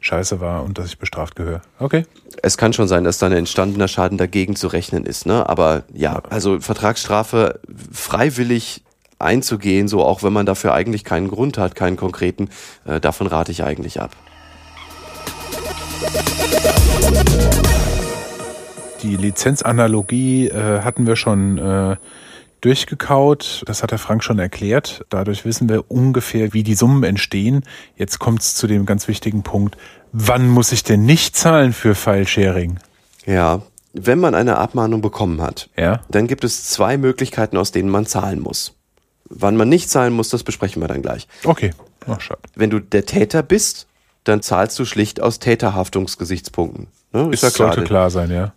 Speaker 3: scheiße war und dass ich bestraft gehöre. Okay.
Speaker 2: es kann schon sein, dass da ein entstandener Schaden dagegen zu rechnen ist. Ne? Aber ja, also Vertragsstrafe freiwillig einzugehen, so auch wenn man dafür eigentlich keinen Grund hat, keinen konkreten, äh, davon rate ich eigentlich ab.
Speaker 3: Die Lizenzanalogie äh, hatten wir schon äh, durchgekaut. Das hat der Frank schon erklärt. Dadurch wissen wir ungefähr, wie die Summen entstehen. Jetzt kommt es zu dem ganz wichtigen Punkt. Wann muss ich denn nicht zahlen für File-Sharing?
Speaker 2: Ja, wenn man eine Abmahnung bekommen hat,
Speaker 3: Ja.
Speaker 2: dann gibt es zwei Möglichkeiten, aus denen man zahlen muss. Wann man nicht zahlen muss, das besprechen wir dann gleich.
Speaker 3: Okay. Ach, schade.
Speaker 2: Wenn du der Täter bist, dann zahlst du schlicht aus Täterhaftungsgesichtspunkten. Ne? Ist ja
Speaker 3: Das
Speaker 2: klar.
Speaker 3: sollte klar sein, ja.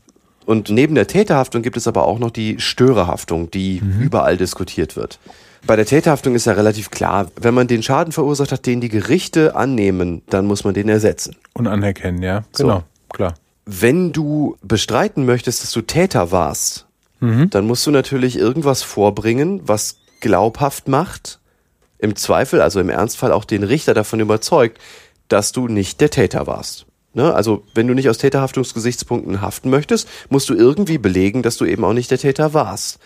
Speaker 2: Und neben der Täterhaftung gibt es aber auch noch die Störerhaftung, die überall diskutiert wird. Bei der Täterhaftung ist ja relativ klar, wenn man den Schaden verursacht hat, den die Gerichte annehmen, dann muss man den ersetzen.
Speaker 3: Und anerkennen, ja.
Speaker 2: So.
Speaker 3: Genau, klar.
Speaker 2: Wenn du bestreiten möchtest, dass du Täter warst, dann musst du natürlich irgendwas vorbringen, was glaubhaft macht, im Zweifel, also im Ernstfall auch den Richter davon überzeugt, dass du nicht der Täter warst. Ne? Also wenn du nicht aus Täterhaftungsgesichtspunkten haften möchtest, musst du irgendwie belegen, dass du eben auch nicht der Täter warst.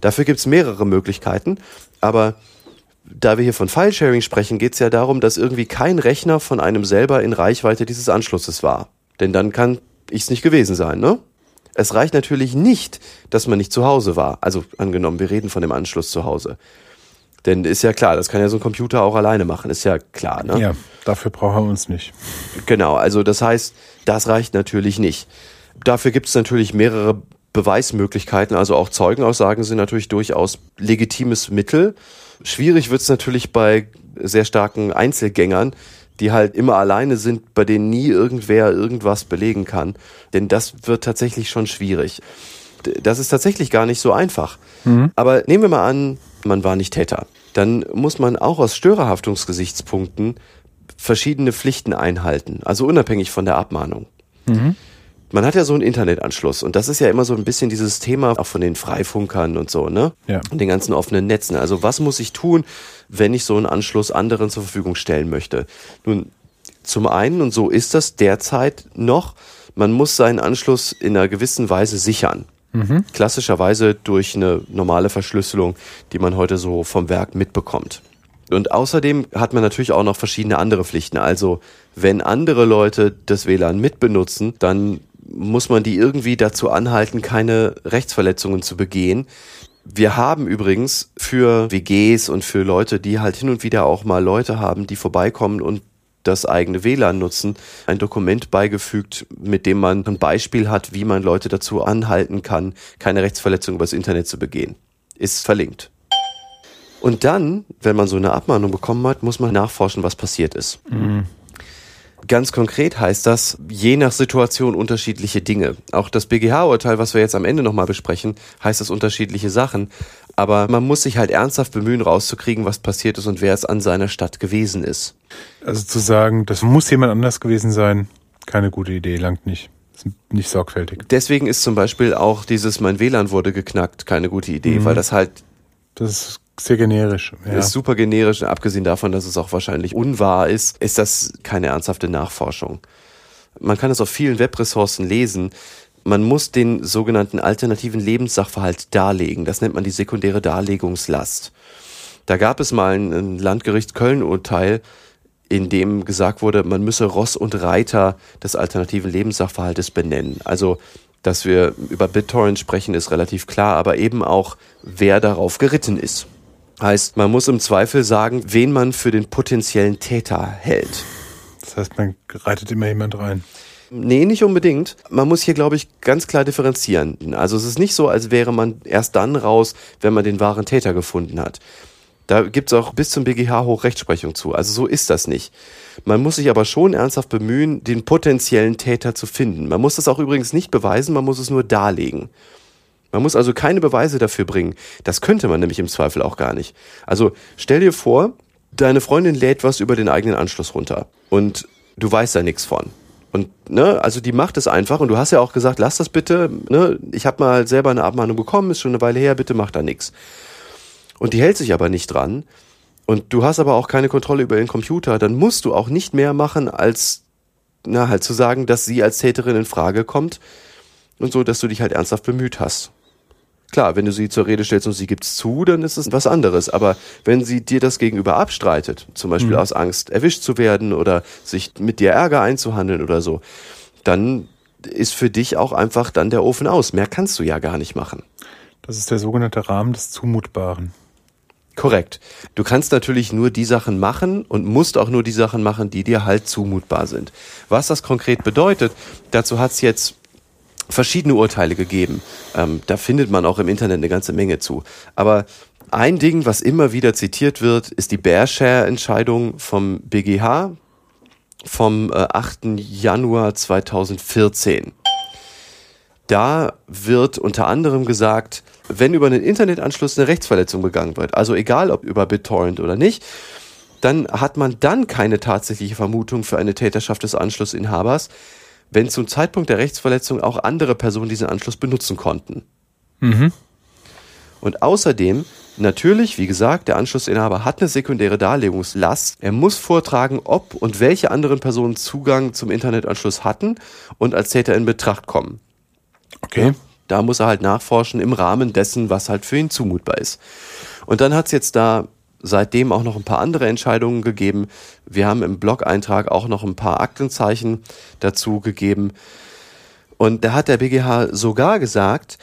Speaker 2: Dafür gibt's mehrere Möglichkeiten, aber da wir hier von File-Sharing sprechen, geht's ja darum, dass irgendwie kein Rechner von einem selber in Reichweite dieses Anschlusses war. Denn dann kann ich's nicht gewesen sein, ne? Es reicht natürlich nicht, dass man nicht zu Hause war. Also angenommen, wir reden von dem Anschluss zu Hause. Denn ist ja klar, das kann ja so ein Computer auch alleine machen, ist ja klar, ne?
Speaker 3: Ja, dafür brauchen wir uns nicht.
Speaker 2: Genau, also das heißt, das reicht natürlich nicht. Dafür gibt es natürlich mehrere Beweismöglichkeiten, also auch Zeugenaussagen sind natürlich durchaus legitimes Mittel. Schwierig wird es natürlich bei sehr starken Einzelgängern, die halt immer alleine sind, bei denen nie irgendwer irgendwas belegen kann. Denn das wird tatsächlich schon schwierig. Das ist tatsächlich gar nicht so einfach. Aber nehmen wir mal an, man war nicht Täter. Dann muss man auch aus Störerhaftungsgesichtspunkten verschiedene Pflichten einhalten, also unabhängig von der Abmahnung. Man hat ja so einen Internetanschluss und das ist ja immer so ein bisschen dieses Thema auch von den Freifunkern und so, ne?
Speaker 3: Ja.
Speaker 2: Und den ganzen offenen Netzen. Also was muss ich tun, wenn ich so einen Anschluss anderen zur Verfügung stellen möchte? Nun, zum einen, und so ist das derzeit noch, man muss seinen Anschluss in einer gewissen Weise sichern. Klassischerweise durch eine normale Verschlüsselung, die man heute so vom Werk mitbekommt. Und außerdem hat man natürlich auch noch verschiedene andere Pflichten. Also wenn andere Leute das WLAN mitbenutzen, dann muss man die irgendwie dazu anhalten, keine Rechtsverletzungen zu begehen. Wir haben übrigens für WGs und für Leute, die halt hin und wieder auch mal Leute haben, die vorbeikommen und das eigene WLAN nutzen, ein Dokument beigefügt, mit dem man ein Beispiel hat, wie man Leute dazu anhalten kann, keine Rechtsverletzung übers Internet zu begehen. Ist verlinkt. Und dann, wenn man so eine Abmahnung bekommen hat, muss man nachforschen, was passiert ist. Ganz konkret heißt das, je nach Situation unterschiedliche Dinge. Auch das BGH-Urteil, was wir jetzt am Ende nochmal besprechen, heißt das unterschiedliche Sachen. Aber man muss sich halt ernsthaft bemühen, rauszukriegen, was passiert ist und wer es an seiner Stadt gewesen ist.
Speaker 3: Also zu sagen, das muss jemand anders gewesen sein, keine gute Idee, langt nicht. Nicht sorgfältig.
Speaker 2: Deswegen ist zum Beispiel auch dieses Mein WLAN wurde geknackt keine gute Idee, weil das halt
Speaker 3: Das ist sehr generisch. Ja.
Speaker 2: ist super generisch. Abgesehen davon, dass es auch wahrscheinlich unwahr ist, ist das keine ernsthafte Nachforschung. Man kann es auf vielen Webressourcen lesen. Man muss den sogenannten alternativen Lebenssachverhalt darlegen. Das nennt man die sekundäre Darlegungslast. Da gab es mal ein, Landgericht Köln-Urteil, in dem gesagt wurde, man müsse Ross und Reiter des alternativen Lebenssachverhaltes benennen. Also, dass wir über BitTorrent sprechen, ist relativ klar, aber eben auch, wer darauf geritten ist. Heißt, man muss im Zweifel sagen, wen man für den potenziellen Täter hält.
Speaker 3: Das heißt, man reitet immer jemand rein.
Speaker 2: Nee, nicht unbedingt. Man muss hier, glaube ich, ganz klar differenzieren. Also es ist nicht so, als wäre man erst dann raus, wenn man den wahren Täter gefunden hat. Da gibt's auch bis zum BGH hoch Rechtsprechung zu. Also so ist das nicht. Man muss sich aber schon ernsthaft bemühen, den potenziellen Täter zu finden. Man muss das auch übrigens nicht beweisen, man muss es nur darlegen. Man muss also keine Beweise dafür bringen. Das könnte man nämlich im Zweifel auch gar nicht. Also stell dir vor, deine Freundin lädt was über den eigenen Anschluss runter und du weißt da nichts von. Und ne, also die macht es einfach und du hast ja auch gesagt, lass das bitte, ne, ich habe mal selber eine Abmahnung bekommen, ist schon eine Weile her, bitte mach da nichts. Und die hält sich aber nicht dran und du hast aber auch keine Kontrolle über den Computer, dann musst du auch nicht mehr machen als na halt zu sagen, dass sie als Täterin in Frage kommt und so, dass du dich halt ernsthaft bemüht hast. Klar, wenn du sie zur Rede stellst und sie gibt's zu, dann ist es was anderes. Aber wenn sie dir das gegenüber abstreitet, zum Beispiel aus Angst, erwischt zu werden oder sich mit dir Ärger einzuhandeln oder so, dann ist für dich auch einfach dann der Ofen aus. Mehr kannst du ja gar nicht machen.
Speaker 3: Das ist der sogenannte Rahmen des Zumutbaren.
Speaker 2: Korrekt. Du kannst natürlich nur die Sachen machen und musst auch nur die Sachen machen, die dir halt zumutbar sind. Was das konkret bedeutet, dazu hat's jetzt verschiedene Urteile gegeben. Ähm, da findet man auch im Internet eine ganze Menge zu. Aber ein Ding, was immer wieder zitiert wird, ist die Bearshare-Entscheidung vom BGH vom äh, 8. Januar 2014. Da wird unter anderem gesagt, wenn über einen Internetanschluss eine Rechtsverletzung begangen wird, also egal ob über BitTorrent oder nicht, dann hat man dann keine tatsächliche Vermutung für eine Täterschaft des Anschlussinhabers, wenn zum Zeitpunkt der Rechtsverletzung auch andere Personen diesen Anschluss benutzen konnten. Und außerdem, natürlich, wie gesagt, der Anschlussinhaber hat eine sekundäre Darlegungslast. Er muss vortragen, ob und welche anderen Personen Zugang zum Internetanschluss hatten und als Täter in Betracht kommen.
Speaker 3: Okay.
Speaker 2: Da muss er halt nachforschen im Rahmen dessen, was halt für ihn zumutbar ist. Und dann hat's jetzt da seitdem auch noch ein paar andere Entscheidungen gegeben. Wir haben im Blog-Eintrag auch noch ein paar Aktenzeichen dazu gegeben. Und da hat der BGH sogar gesagt,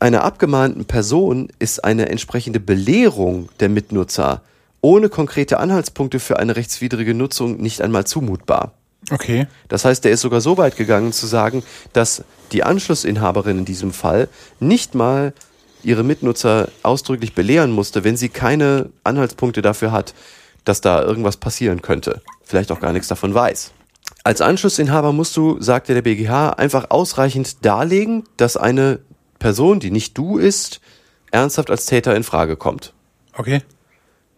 Speaker 2: einer abgemahnten Person ist eine entsprechende Belehrung der Mitnutzer ohne konkrete Anhaltspunkte für eine rechtswidrige Nutzung nicht einmal zumutbar.
Speaker 3: Okay.
Speaker 2: Das heißt, er ist sogar so weit gegangen zu sagen, dass die Anschlussinhaberin in diesem Fall nicht mal ihre Mitnutzer ausdrücklich belehren musste, wenn sie keine Anhaltspunkte dafür hat, dass da irgendwas passieren könnte. Vielleicht auch gar nichts davon weiß. Als Anschlussinhaber musst du, sagte der BGH, einfach ausreichend darlegen, dass eine Person, die nicht du ist, ernsthaft als Täter in Frage kommt
Speaker 3: Okay.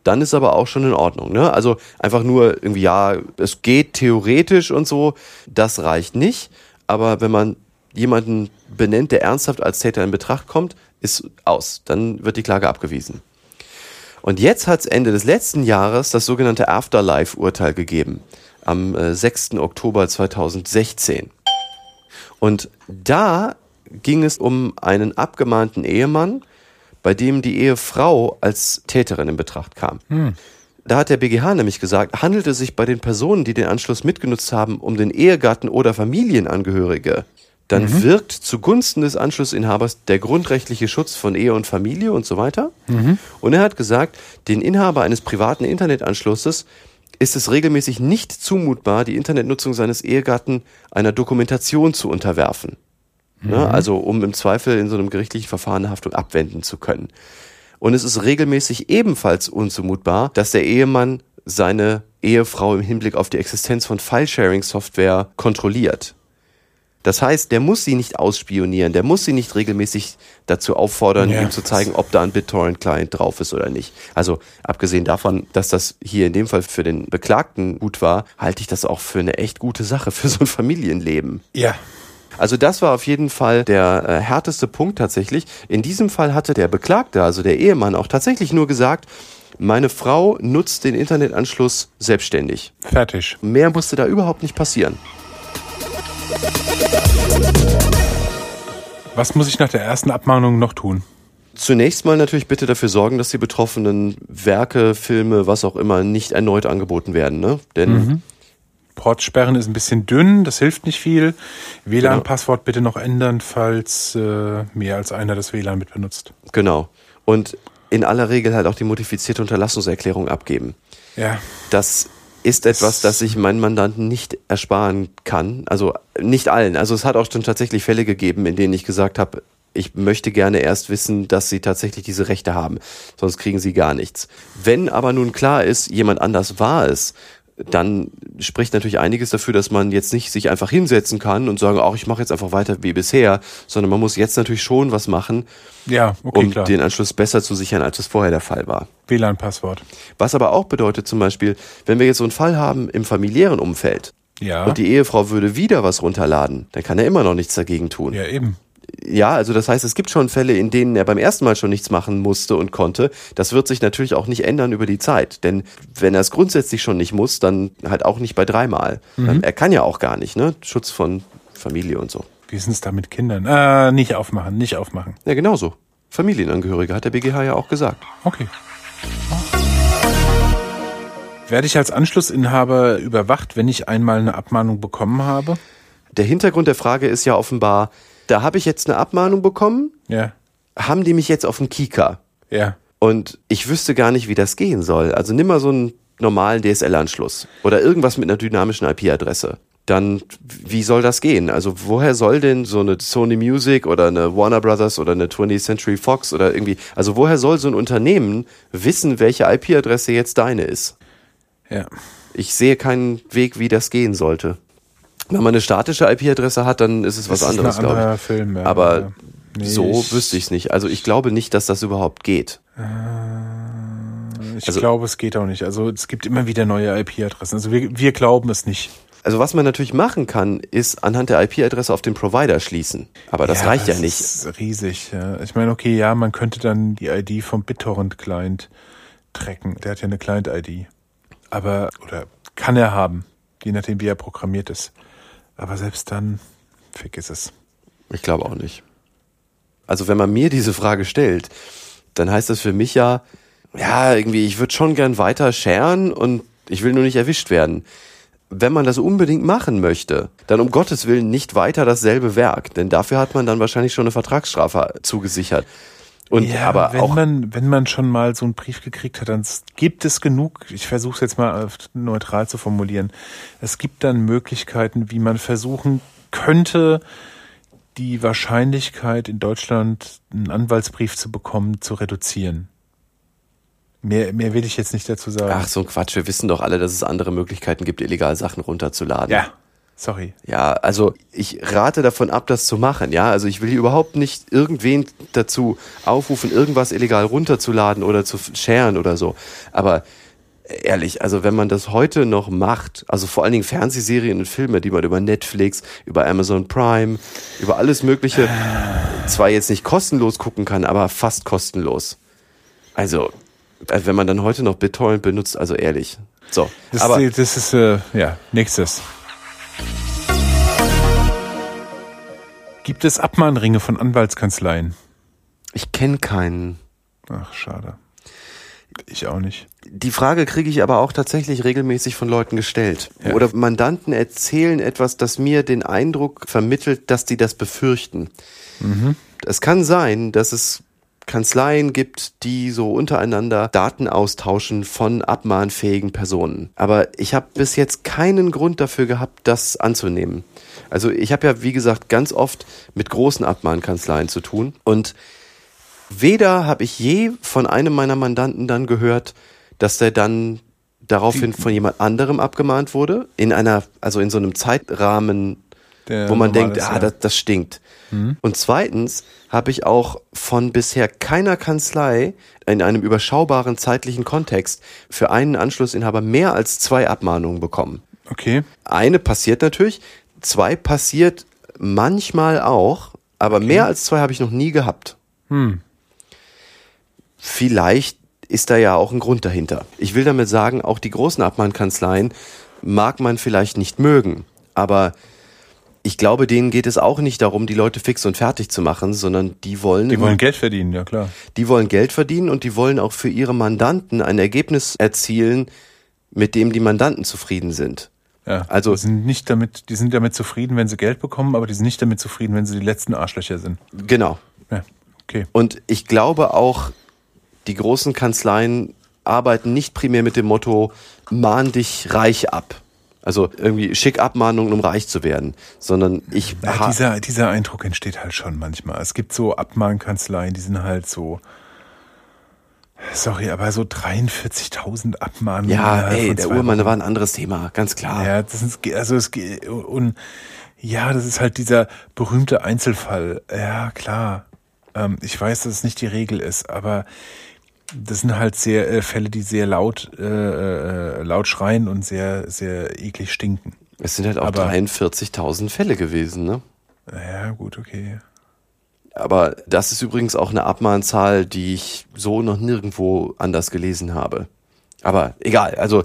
Speaker 2: dann ist aber auch schon in Ordnung. Ne? Also einfach nur irgendwie, ja, es geht theoretisch und so, das reicht nicht. Aber wenn man jemanden benennt, der ernsthaft als Täter in Betracht kommt, ist aus. Dann wird die Klage abgewiesen. Und jetzt hat es Ende des letzten Jahres das sogenannte Afterlife-Urteil gegeben. Am äh, 6. Oktober 2016. Und da ging es um einen abgemahnten Ehemann, bei dem die Ehefrau als Täterin in Betracht kam. Da hat der BGH nämlich gesagt, handelt es sich bei den Personen, die den Anschluss mitgenutzt haben, um den Ehegatten oder Familienangehörige, dann wirkt zugunsten des Anschlussinhabers der grundrechtliche Schutz von Ehe und Familie und so weiter. Und er hat gesagt, den Inhaber eines privaten Internetanschlusses ist es regelmäßig nicht zumutbar, die Internetnutzung seines Ehegatten einer Dokumentation zu unterwerfen. Ne? Also um im Zweifel in so einem gerichtlichen Verfahren eine Haftung abwenden zu können. Und es ist regelmäßig ebenfalls unzumutbar, dass der Ehemann seine Ehefrau im Hinblick auf die Existenz von File-Sharing-Software kontrolliert. Das heißt, der muss sie nicht ausspionieren, der muss sie nicht regelmäßig dazu auffordern,
Speaker 3: Ja.
Speaker 2: ihm zu zeigen, ob da ein BitTorrent-Client drauf ist oder nicht. Also abgesehen davon, dass das hier in dem Fall für den Beklagten gut war, halte ich das auch für eine echt gute Sache für so ein Familienleben.
Speaker 3: Ja.
Speaker 2: Also das war auf jeden Fall der äh, härteste Punkt tatsächlich. In diesem Fall hatte der Beklagte, also der Ehemann, auch tatsächlich nur gesagt, meine Frau nutzt den Internetanschluss selbstständig.
Speaker 3: Fertig.
Speaker 2: Mehr musste da überhaupt nicht passieren.
Speaker 3: Was muss ich nach der ersten Abmahnung noch tun?
Speaker 2: Zunächst mal natürlich bitte dafür sorgen, dass die betroffenen Werke, Filme, was auch immer, nicht erneut angeboten werden. Ne? Denn
Speaker 3: Portsperren ist ein bisschen dünn, das hilft nicht viel. WLAN-Passwort bitte noch ändern, falls äh, mehr als einer das WLAN mit benutzt.
Speaker 2: genau. Und in aller Regel halt auch die modifizierte Unterlassungserklärung abgeben.
Speaker 3: Ja.
Speaker 2: Das ist etwas, das ich meinen Mandanten nicht ersparen kann. Also nicht allen. Also es hat auch schon tatsächlich Fälle gegeben, in denen ich gesagt habe, ich möchte gerne erst wissen, dass sie tatsächlich diese Rechte haben. Sonst kriegen sie gar nichts. Wenn aber nun klar ist, jemand anders war es, dann spricht natürlich einiges dafür, dass man jetzt nicht sich einfach hinsetzen kann und sagen, auch ich mache jetzt einfach weiter wie bisher, sondern man muss jetzt natürlich schon was machen,
Speaker 3: Ja, okay,
Speaker 2: um
Speaker 3: klar.
Speaker 2: den Anschluss besser zu sichern, als es vorher der Fall war.
Speaker 3: WLAN-Passwort.
Speaker 2: Was aber auch bedeutet zum Beispiel, wenn wir jetzt so einen Fall haben im familiären Umfeld
Speaker 3: Ja.
Speaker 2: und die Ehefrau würde wieder was runterladen, dann kann er immer noch nichts dagegen tun.
Speaker 3: ja, eben.
Speaker 2: Ja, also das heißt, es gibt schon Fälle, in denen er beim ersten Mal schon nichts machen musste und konnte. Das wird sich natürlich auch nicht ändern über die Zeit. Denn wenn er es grundsätzlich schon nicht muss, dann halt auch nicht bei dreimal. Ähm, Er kann ja auch gar nicht, ne? Schutz von Familie und so.
Speaker 3: Wie ist es da mit Kindern? Äh, nicht aufmachen, nicht aufmachen.
Speaker 2: Ja, genauso. Familienangehörige, hat der BGH ja auch gesagt.
Speaker 3: Okay. Werde ich als Anschlussinhaber überwacht, wenn ich einmal eine Abmahnung bekommen habe?
Speaker 2: Der Hintergrund der Frage ist ja offenbar, da habe ich jetzt eine Abmahnung bekommen,
Speaker 3: Ja.
Speaker 2: haben die mich jetzt auf dem Kika?
Speaker 3: Ja.
Speaker 2: Und ich wüsste gar nicht, wie das gehen soll. Also nimm mal so einen normalen DSL-Anschluss oder irgendwas mit einer dynamischen IP-Adresse. Dann, wie soll das gehen? Also woher soll denn so eine Sony Music oder eine Warner Brothers oder eine 20th Century Fox oder irgendwie, also woher soll so ein Unternehmen wissen, welche IP-Adresse jetzt deine ist?
Speaker 3: Ja.
Speaker 2: Ich sehe keinen Weg, wie das gehen sollte. Wenn man eine statische IP-Adresse hat, dann ist es was
Speaker 3: Das ist
Speaker 2: anderes, glaube ich.
Speaker 3: Film, ja.
Speaker 2: Aber
Speaker 3: Ja. Nee,
Speaker 2: so
Speaker 3: ich-
Speaker 2: wüsste ich es nicht. Also ich glaube nicht, dass das überhaupt geht.
Speaker 3: Ich
Speaker 2: Also-
Speaker 3: glaube, es geht auch nicht. Also es gibt immer wieder neue IP-Adressen. Also wir, wir glauben es nicht.
Speaker 2: Also was man natürlich machen kann, ist anhand der IP-Adresse auf den Provider schließen. Aber das reicht ja
Speaker 3: das
Speaker 2: nicht.
Speaker 3: ist riesig. Ja. Ich meine, okay, ja, man könnte dann die ID vom BitTorrent-Client tracken. Der hat ja eine Client-ID. Aber, oder kann er haben, je nachdem, wie er programmiert ist. Aber selbst dann, vergiss es.
Speaker 2: Ich glaube auch nicht. Also wenn man mir diese Frage stellt, dann heißt das für mich ja, ja, irgendwie, ich würde schon gern weiter sharen und ich will nur nicht erwischt werden. Wenn man das unbedingt machen möchte, dann um Gottes Willen nicht weiter dasselbe Werk, denn dafür hat man dann wahrscheinlich schon eine Vertragsstrafe zugesichert. Und
Speaker 3: ja,
Speaker 2: aber
Speaker 3: wenn
Speaker 2: auch
Speaker 3: man, wenn man schon mal so einen Brief gekriegt hat, dann gibt es genug, ich versuche es jetzt mal auf neutral zu formulieren, es gibt dann Möglichkeiten, wie man versuchen könnte, die Wahrscheinlichkeit in Deutschland einen Anwaltsbrief zu bekommen, zu reduzieren. Mehr, mehr will ich jetzt nicht dazu sagen.
Speaker 2: ach so ein Quatsch, wir wissen doch alle, dass es andere Möglichkeiten gibt, illegal Sachen runterzuladen.
Speaker 3: ja, sorry.
Speaker 2: Ja, also ich rate davon ab, das zu machen. Ja, also ich will hier überhaupt nicht irgendwen dazu aufrufen, irgendwas illegal runterzuladen oder zu sharen oder so. Aber ehrlich, also wenn man das heute noch macht, also vor allen Dingen Fernsehserien und Filme, die man über Netflix, über Amazon Prime, über alles Mögliche, zwar jetzt nicht kostenlos gucken kann, aber fast kostenlos. Also, äh, wenn man dann heute noch BitTorrent benutzt, also ehrlich. So,
Speaker 3: Das,
Speaker 2: aber
Speaker 3: ist, das ist, äh, ja, nächstes. Gibt es Abmahnringe von Anwaltskanzleien?
Speaker 2: ich kenne keinen.
Speaker 3: Ach, schade. Ich auch nicht.
Speaker 2: Die Frage kriege ich aber auch tatsächlich regelmäßig von Leuten gestellt.
Speaker 3: Ja.
Speaker 2: Oder Mandanten erzählen etwas, das mir den Eindruck vermittelt, dass die das befürchten. Es kann sein, dass es Kanzleien gibt, die so untereinander Daten austauschen von abmahnfähigen Personen. Aber ich habe bis jetzt keinen Grund dafür gehabt, das anzunehmen. Also ich habe ja, wie gesagt, ganz oft mit großen Abmahnkanzleien zu tun und weder habe ich je von einem meiner Mandanten dann gehört, dass der dann daraufhin von jemand anderem abgemahnt wurde, in einer, also in so einem Zeitrahmen,
Speaker 3: Der
Speaker 2: wo man denkt,
Speaker 3: ist,
Speaker 2: ah,
Speaker 3: ja.
Speaker 2: das, das stinkt. Und zweitens habe ich auch von bisher keiner Kanzlei in einem überschaubaren zeitlichen Kontext für einen Anschlussinhaber mehr als zwei Abmahnungen bekommen.
Speaker 3: Okay.
Speaker 2: Eine passiert natürlich, zwei passiert manchmal auch, aber mehr als zwei habe ich noch nie gehabt.
Speaker 3: Hm.
Speaker 2: Vielleicht ist da ja auch ein Grund dahinter. Ich will damit sagen, auch die großen Abmahnkanzleien mag man vielleicht nicht mögen, aber ich glaube, denen geht es auch nicht darum, die Leute fix und fertig zu machen, sondern die wollen,
Speaker 3: Die wollen Geld verdienen, ja klar.
Speaker 2: die wollen Geld verdienen und die wollen auch für ihre Mandanten ein Ergebnis erzielen, mit dem die Mandanten zufrieden sind.
Speaker 3: Ja.
Speaker 2: Also-
Speaker 3: die sind nicht damit, die sind damit zufrieden, wenn sie Geld bekommen, aber die sind nicht damit zufrieden, wenn sie die letzten Arschlöcher sind.
Speaker 2: Genau.
Speaker 3: Ja. Okay.
Speaker 2: Und ich glaube auch, die großen Kanzleien arbeiten nicht primär mit dem Motto, mahn dich reich ab. Also irgendwie schick Abmahnungen, um reich zu werden, sondern ich
Speaker 3: Ja, dieser, dieser Eindruck entsteht halt schon manchmal. Es gibt so Abmahnkanzleien, die sind halt so, sorry, aber so 43.000 Abmahnungen.
Speaker 2: ja, ey, der Uhrmann war ein anderes Thema, ganz klar.
Speaker 3: Ja, das ist, also es und ja, das ist halt dieser berühmte Einzelfall. Ja, klar. Ähm, ich weiß, dass es nicht die Regel ist, aber das sind halt sehr äh, Fälle, die sehr laut, äh, äh, laut schreien und sehr, sehr eklig stinken.
Speaker 2: Es sind halt auch
Speaker 3: Aber-
Speaker 2: 43.000 Fälle gewesen, ne?
Speaker 3: Ja, gut, okay.
Speaker 2: Aber das ist übrigens auch eine Abmahnzahl, die ich so noch nirgendwo anders gelesen habe. Aber egal, also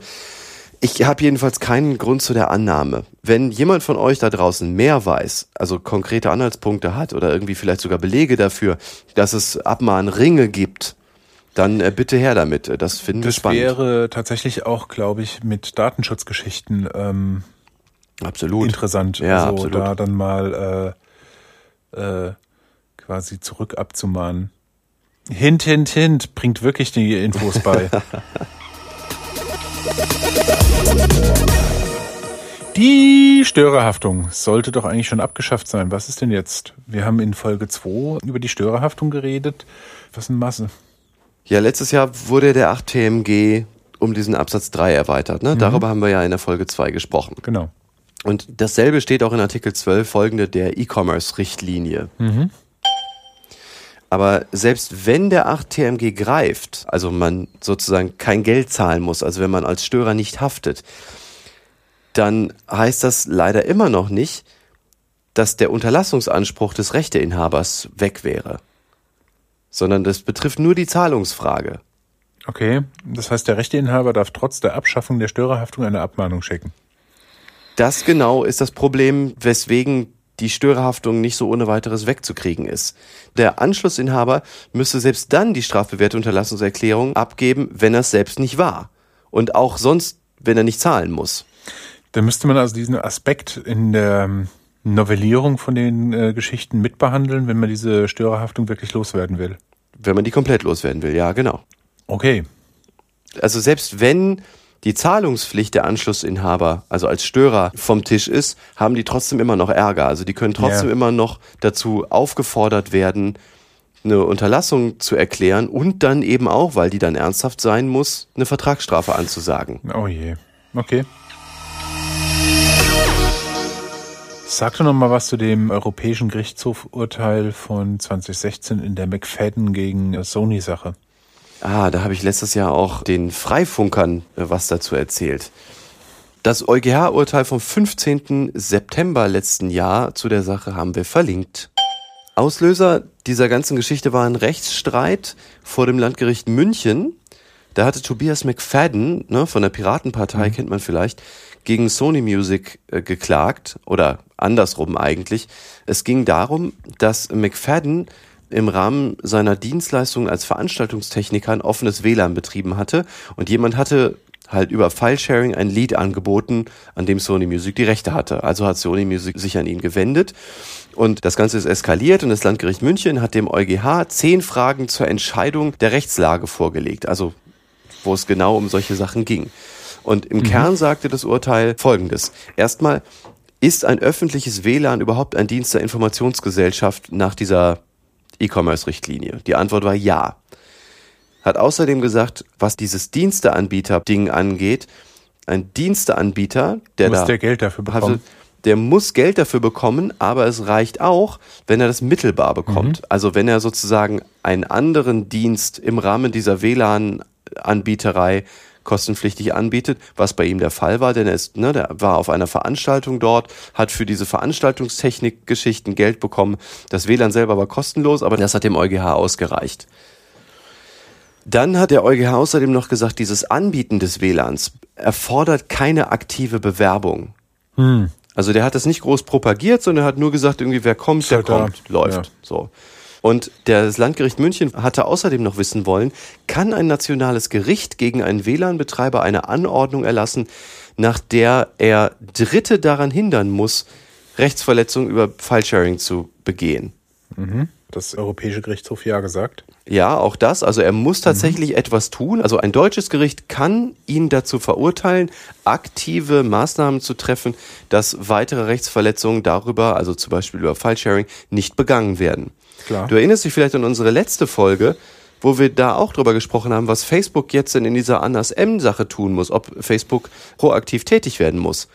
Speaker 2: Ich habe jedenfalls keinen Grund zu der Annahme. Wenn jemand von euch da draußen mehr weiß, also konkrete Anhaltspunkte hat oder irgendwie vielleicht sogar Belege dafür, dass es Abmahnringe gibt, dann äh, bitte her damit. Das finden wir
Speaker 3: Das
Speaker 2: spannend.
Speaker 3: wäre tatsächlich auch, glaube ich, mit Datenschutzgeschichten ähm,
Speaker 2: Absolut.
Speaker 3: interessant.
Speaker 2: Ja,
Speaker 3: also
Speaker 2: absolut.
Speaker 3: da dann mal äh, äh, quasi zurück abzumahnen. Hint, hint, hint, bringt wirklich die Infos bei. (laughs) Die Störerhaftung sollte doch eigentlich schon abgeschafft sein. Was ist denn jetzt? Wir haben in Folge 2 über die Störerhaftung geredet. Was eine Masse.
Speaker 2: Ja, letztes Jahr wurde der 8 TMG um diesen Absatz 3 erweitert. Ne? Darüber haben wir ja in der Folge 2 gesprochen.
Speaker 3: Genau.
Speaker 2: Und dasselbe steht auch in Artikel 12 folgende der E-Commerce-Richtlinie. Aber selbst wenn der 8 TMG greift, also man sozusagen kein Geld zahlen muss, also wenn man als Störer nicht haftet, dann heißt das leider immer noch nicht, dass der Unterlassungsanspruch des Rechteinhabers weg wäre. Sondern das betrifft nur die Zahlungsfrage.
Speaker 3: Okay. Das heißt, der Rechteinhaber darf trotz der Abschaffung der Störerhaftung eine Abmahnung schicken.
Speaker 2: Das genau ist das Problem, weswegen die Störerhaftung nicht so ohne weiteres wegzukriegen ist. Der Anschlussinhaber müsste selbst dann die strafbewährte Unterlassungserklärung abgeben, wenn er es selbst nicht war. Und auch sonst, wenn er nicht zahlen muss.
Speaker 3: Da müsste man also diesen Aspekt in der ähm, Novellierung von den äh, Geschichten mitbehandeln, wenn man diese Störerhaftung wirklich loswerden will.
Speaker 2: Wenn man die komplett loswerden will, ja, genau.
Speaker 3: Okay.
Speaker 2: Also selbst wenn die Zahlungspflicht der Anschlussinhaber, also als Störer, vom Tisch ist, haben die trotzdem immer noch Ärger. Also die können trotzdem
Speaker 3: Ja.
Speaker 2: immer noch dazu aufgefordert werden, eine Unterlassung zu erklären und dann eben auch, weil die dann ernsthaft sein muss, eine Vertragsstrafe anzusagen.
Speaker 3: Oh je. Okay. Sag doch noch mal was zu dem Europäischen Gerichtshofurteil von 2016 in der McFadden gegen Sony-Sache.
Speaker 2: Ah, da habe ich letztes Jahr auch den Freifunkern äh, was dazu erzählt. Das EuGH-Urteil vom 15. September letzten Jahr zu der Sache haben wir verlinkt. Auslöser dieser ganzen Geschichte war ein Rechtsstreit vor dem Landgericht München. Da hatte Tobias McFadden ne, von der Piratenpartei, kennt man vielleicht, gegen Sony Music äh, geklagt oder andersrum eigentlich. Es ging darum, dass McFadden im Rahmen seiner Dienstleistung als Veranstaltungstechniker ein offenes WLAN betrieben hatte und jemand hatte halt über Filesharing ein Lied angeboten, an dem Sony Music die Rechte hatte. Also hat Sony Music sich an ihn gewendet und das Ganze ist eskaliert und das Landgericht München hat dem EuGH zehn Fragen zur Entscheidung der Rechtslage vorgelegt, also wo es genau um solche Sachen ging. Und im Kern sagte das Urteil Folgendes. Erstmal, ist ein öffentliches WLAN überhaupt ein Dienst der Informationsgesellschaft nach dieser E-Commerce-Richtlinie? Die Antwort war ja. Hat außerdem gesagt, was dieses Diensteanbieter-Ding angeht, ein Diensteanbieter, der
Speaker 3: Muss
Speaker 2: da
Speaker 3: der Geld dafür bekommen?
Speaker 2: hatte, der muss Geld dafür bekommen, aber es reicht auch, wenn er das mittelbar bekommt. Also wenn er sozusagen einen anderen Dienst im Rahmen dieser WLAN-Anbieterei kostenpflichtig anbietet, was bei ihm der Fall war, denn er ist, ne, der war auf einer Veranstaltung dort, hat für diese Veranstaltungstechnik-Geschichten Geld bekommen. Das WLAN selber war kostenlos, aber das hat dem EuGH ausgereicht. Dann hat der EuGH außerdem noch gesagt, dieses Anbieten des WLANs erfordert keine aktive Bewerbung.
Speaker 3: Hm.
Speaker 2: Also der hat das nicht groß propagiert, sondern hat nur gesagt, irgendwie wer kommt, der
Speaker 3: halt
Speaker 2: kommt, läuft.
Speaker 3: Ja.
Speaker 2: So. Und das Landgericht München hatte außerdem noch wissen wollen, kann ein nationales Gericht gegen einen WLAN-Betreiber eine Anordnung erlassen, nach der er Dritte daran hindern muss, Rechtsverletzungen über Filesharing zu begehen?
Speaker 3: Das Europäische Gerichtshof ja gesagt.
Speaker 2: Ja, auch das. Also er muss tatsächlich etwas tun. Also ein deutsches Gericht kann ihn dazu verurteilen, aktive Maßnahmen zu treffen, dass weitere Rechtsverletzungen darüber, also zum Beispiel über Filesharing, nicht begangen werden.
Speaker 3: Klar.
Speaker 2: Du erinnerst dich vielleicht an unsere letzte Folge, wo wir da auch drüber gesprochen haben, was Facebook jetzt denn in dieser Anders M-Sache tun muss, ob Facebook proaktiv tätig werden muss.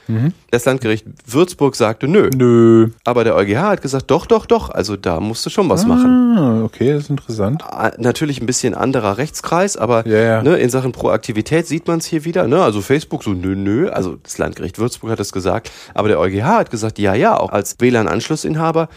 Speaker 2: Das Landgericht Würzburg sagte nö.
Speaker 3: Nö.
Speaker 2: Aber der EuGH hat gesagt, doch, doch, doch, also da musst du schon was machen.
Speaker 3: Ah, okay, das ist interessant.
Speaker 2: Ah, natürlich ein bisschen anderer Rechtskreis, aber
Speaker 3: Ja, ja.
Speaker 2: Ne, in Sachen Proaktivität sieht man es hier wieder. Ne? Also Facebook so nö, nö. Also das Landgericht Würzburg hat das gesagt, aber der EuGH hat gesagt, ja, ja, auch als WLAN-Anschlussinhaber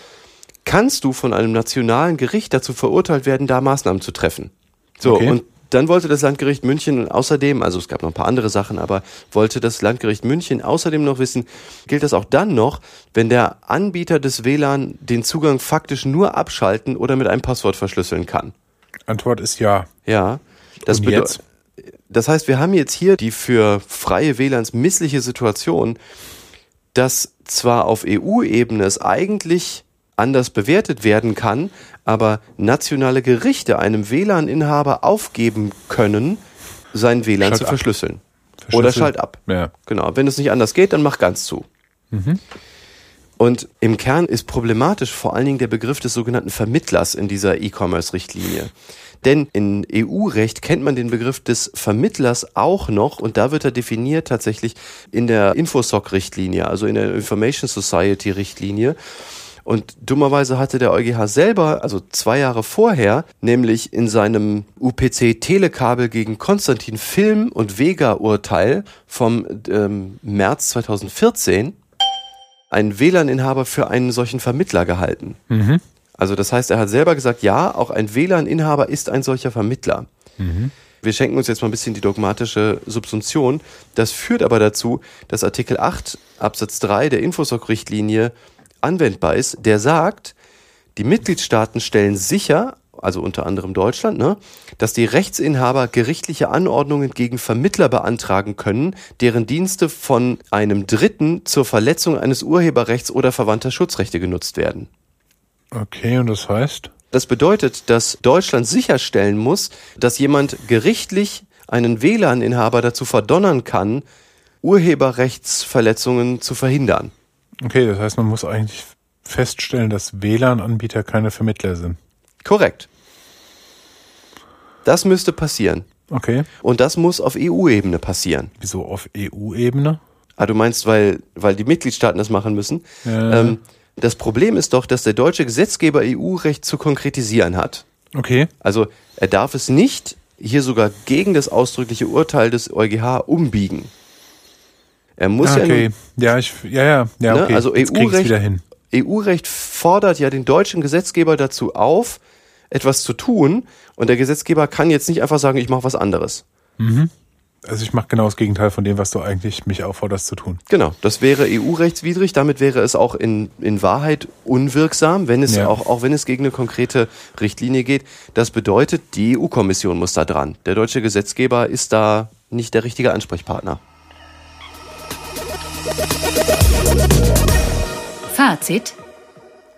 Speaker 2: kannst du von einem nationalen Gericht dazu verurteilt werden, da Maßnahmen zu treffen. So,
Speaker 3: Okay.
Speaker 2: und dann wollte das Landgericht München außerdem, also es gab noch ein paar andere Sachen, aber wollte das Landgericht München außerdem noch wissen, gilt das auch dann noch, wenn der Anbieter des WLAN den Zugang faktisch nur abschalten oder mit einem Passwort verschlüsseln kann?
Speaker 3: Antwort ist ja.
Speaker 2: Ja. Das
Speaker 3: Und
Speaker 2: bedeu-
Speaker 3: jetzt?
Speaker 2: Das heißt, wir haben jetzt hier die für freie WLANs missliche Situation, dass zwar auf EU-Ebene es eigentlich anders bewertet werden kann, aber nationale Gerichte einem WLAN-Inhaber aufgeben können, sein WLAN
Speaker 3: Schalt
Speaker 2: zu verschlüsseln.
Speaker 3: Verschlüsseln.
Speaker 2: Oder schalt ab.
Speaker 3: Ja.
Speaker 2: Genau. Wenn es nicht anders geht, dann mach ganz zu. Und im Kern ist problematisch vor allen Dingen der Begriff des sogenannten Vermittlers in dieser E-Commerce-Richtlinie. Denn in EU-Recht kennt man den Begriff des Vermittlers auch noch und da wird er definiert tatsächlich in der Infosoc-Richtlinie, also in der Information Society-Richtlinie. Und dummerweise hatte der EuGH selber, also zwei Jahre vorher, nämlich in seinem UPC Telekabel gegen Konstantin Film und Vega Urteil vom ähm, März 2014 einen WLAN-Inhaber für einen solchen Vermittler gehalten. Also das heißt, er hat selber gesagt, ja, auch ein WLAN-Inhaber ist ein solcher Vermittler. Wir schenken uns jetzt mal ein bisschen die dogmatische Subsumption. Das führt aber dazu, dass Artikel 8 Absatz 3 der Infosoc-Richtlinie anwendbar ist, der sagt, die Mitgliedstaaten stellen sicher, also unter anderem Deutschland, ne, dass die Rechtsinhaber gerichtliche Anordnungen gegen Vermittler beantragen können, deren Dienste von einem Dritten zur Verletzung eines Urheberrechts oder verwandter Schutzrechte genutzt werden.
Speaker 3: Okay, und das heißt?
Speaker 2: Das bedeutet, dass Deutschland sicherstellen muss, dass jemand gerichtlich einen WLAN-Inhaber dazu verdonnern kann, Urheberrechtsverletzungen zu verhindern.
Speaker 3: Okay, das heißt, man muss eigentlich feststellen, dass WLAN-Anbieter keine Vermittler sind.
Speaker 2: Korrekt. Das müsste passieren.
Speaker 3: Okay.
Speaker 2: Und das muss auf EU-Ebene passieren.
Speaker 3: Wieso auf EU-Ebene?
Speaker 2: Ah, du meinst, weil, weil die Mitgliedstaaten das machen müssen?
Speaker 3: Ja.
Speaker 2: Ähm, das Problem ist doch, dass der deutsche Gesetzgeber EU-Recht zu konkretisieren hat.
Speaker 3: Okay.
Speaker 2: Also er darf es nicht hier sogar gegen das ausdrückliche Urteil des EuGH umbiegen. Er muss ja
Speaker 3: okay. Ja, ich, ja, ja, ja,
Speaker 2: Ne,
Speaker 3: okay.
Speaker 2: also EU-Recht-. EU-Recht fordert ja den deutschen Gesetzgeber dazu auf, etwas zu tun. Und der Gesetzgeber kann jetzt nicht einfach sagen, ich mache was anderes.
Speaker 3: Also ich mache genau das Gegenteil von dem, was du eigentlich mich aufforderst zu tun.
Speaker 2: Genau, das wäre EU-rechtswidrig. Damit wäre es auch in, in Wahrheit unwirksam, wenn es
Speaker 3: Ja.
Speaker 2: auch, auch wenn es gegen eine konkrete Richtlinie geht. Das bedeutet, die EU-Kommission muss da dran. Der deutsche Gesetzgeber ist da nicht der richtige Ansprechpartner.
Speaker 1: Fazit.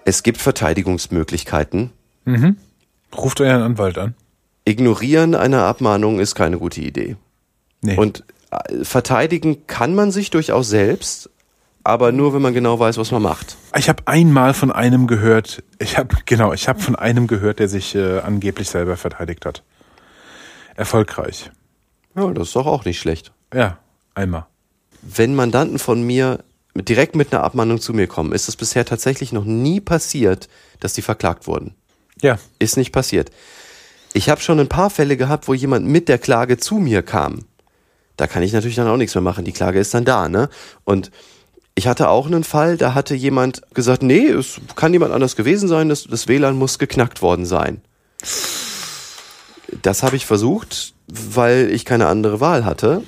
Speaker 2: Es gibt Verteidigungsmöglichkeiten.
Speaker 3: Ruft euren Anwalt an.
Speaker 2: Ignorieren einer Abmahnung ist keine gute Idee.
Speaker 3: Nee.
Speaker 2: Und äh, verteidigen kann man sich durchaus selbst, aber nur, wenn man genau weiß, was man macht.
Speaker 3: ich habe einmal von einem gehört, ich habe (laughs) genau, ich habe von einem gehört, der sich äh, angeblich selber verteidigt hat. Erfolgreich.
Speaker 2: Ja, das ist doch auch nicht schlecht.
Speaker 3: Ja, einmal.
Speaker 2: wenn Mandanten von mir direkt mit einer Abmahnung zu mir kommen, ist es bisher tatsächlich noch nie passiert, dass die verklagt wurden.
Speaker 3: Ja,
Speaker 2: Ist nicht passiert. Ich habe schon ein paar Fälle gehabt, wo jemand mit der Klage zu mir kam. Da kann ich natürlich dann auch nichts mehr machen. Die Klage ist dann da, ne? Und ich hatte auch einen Fall, da hatte jemand gesagt, nee, es kann jemand anders gewesen sein, das, das WLAN muss geknackt worden sein. Das habe ich versucht, weil ich keine andere Wahl hatte.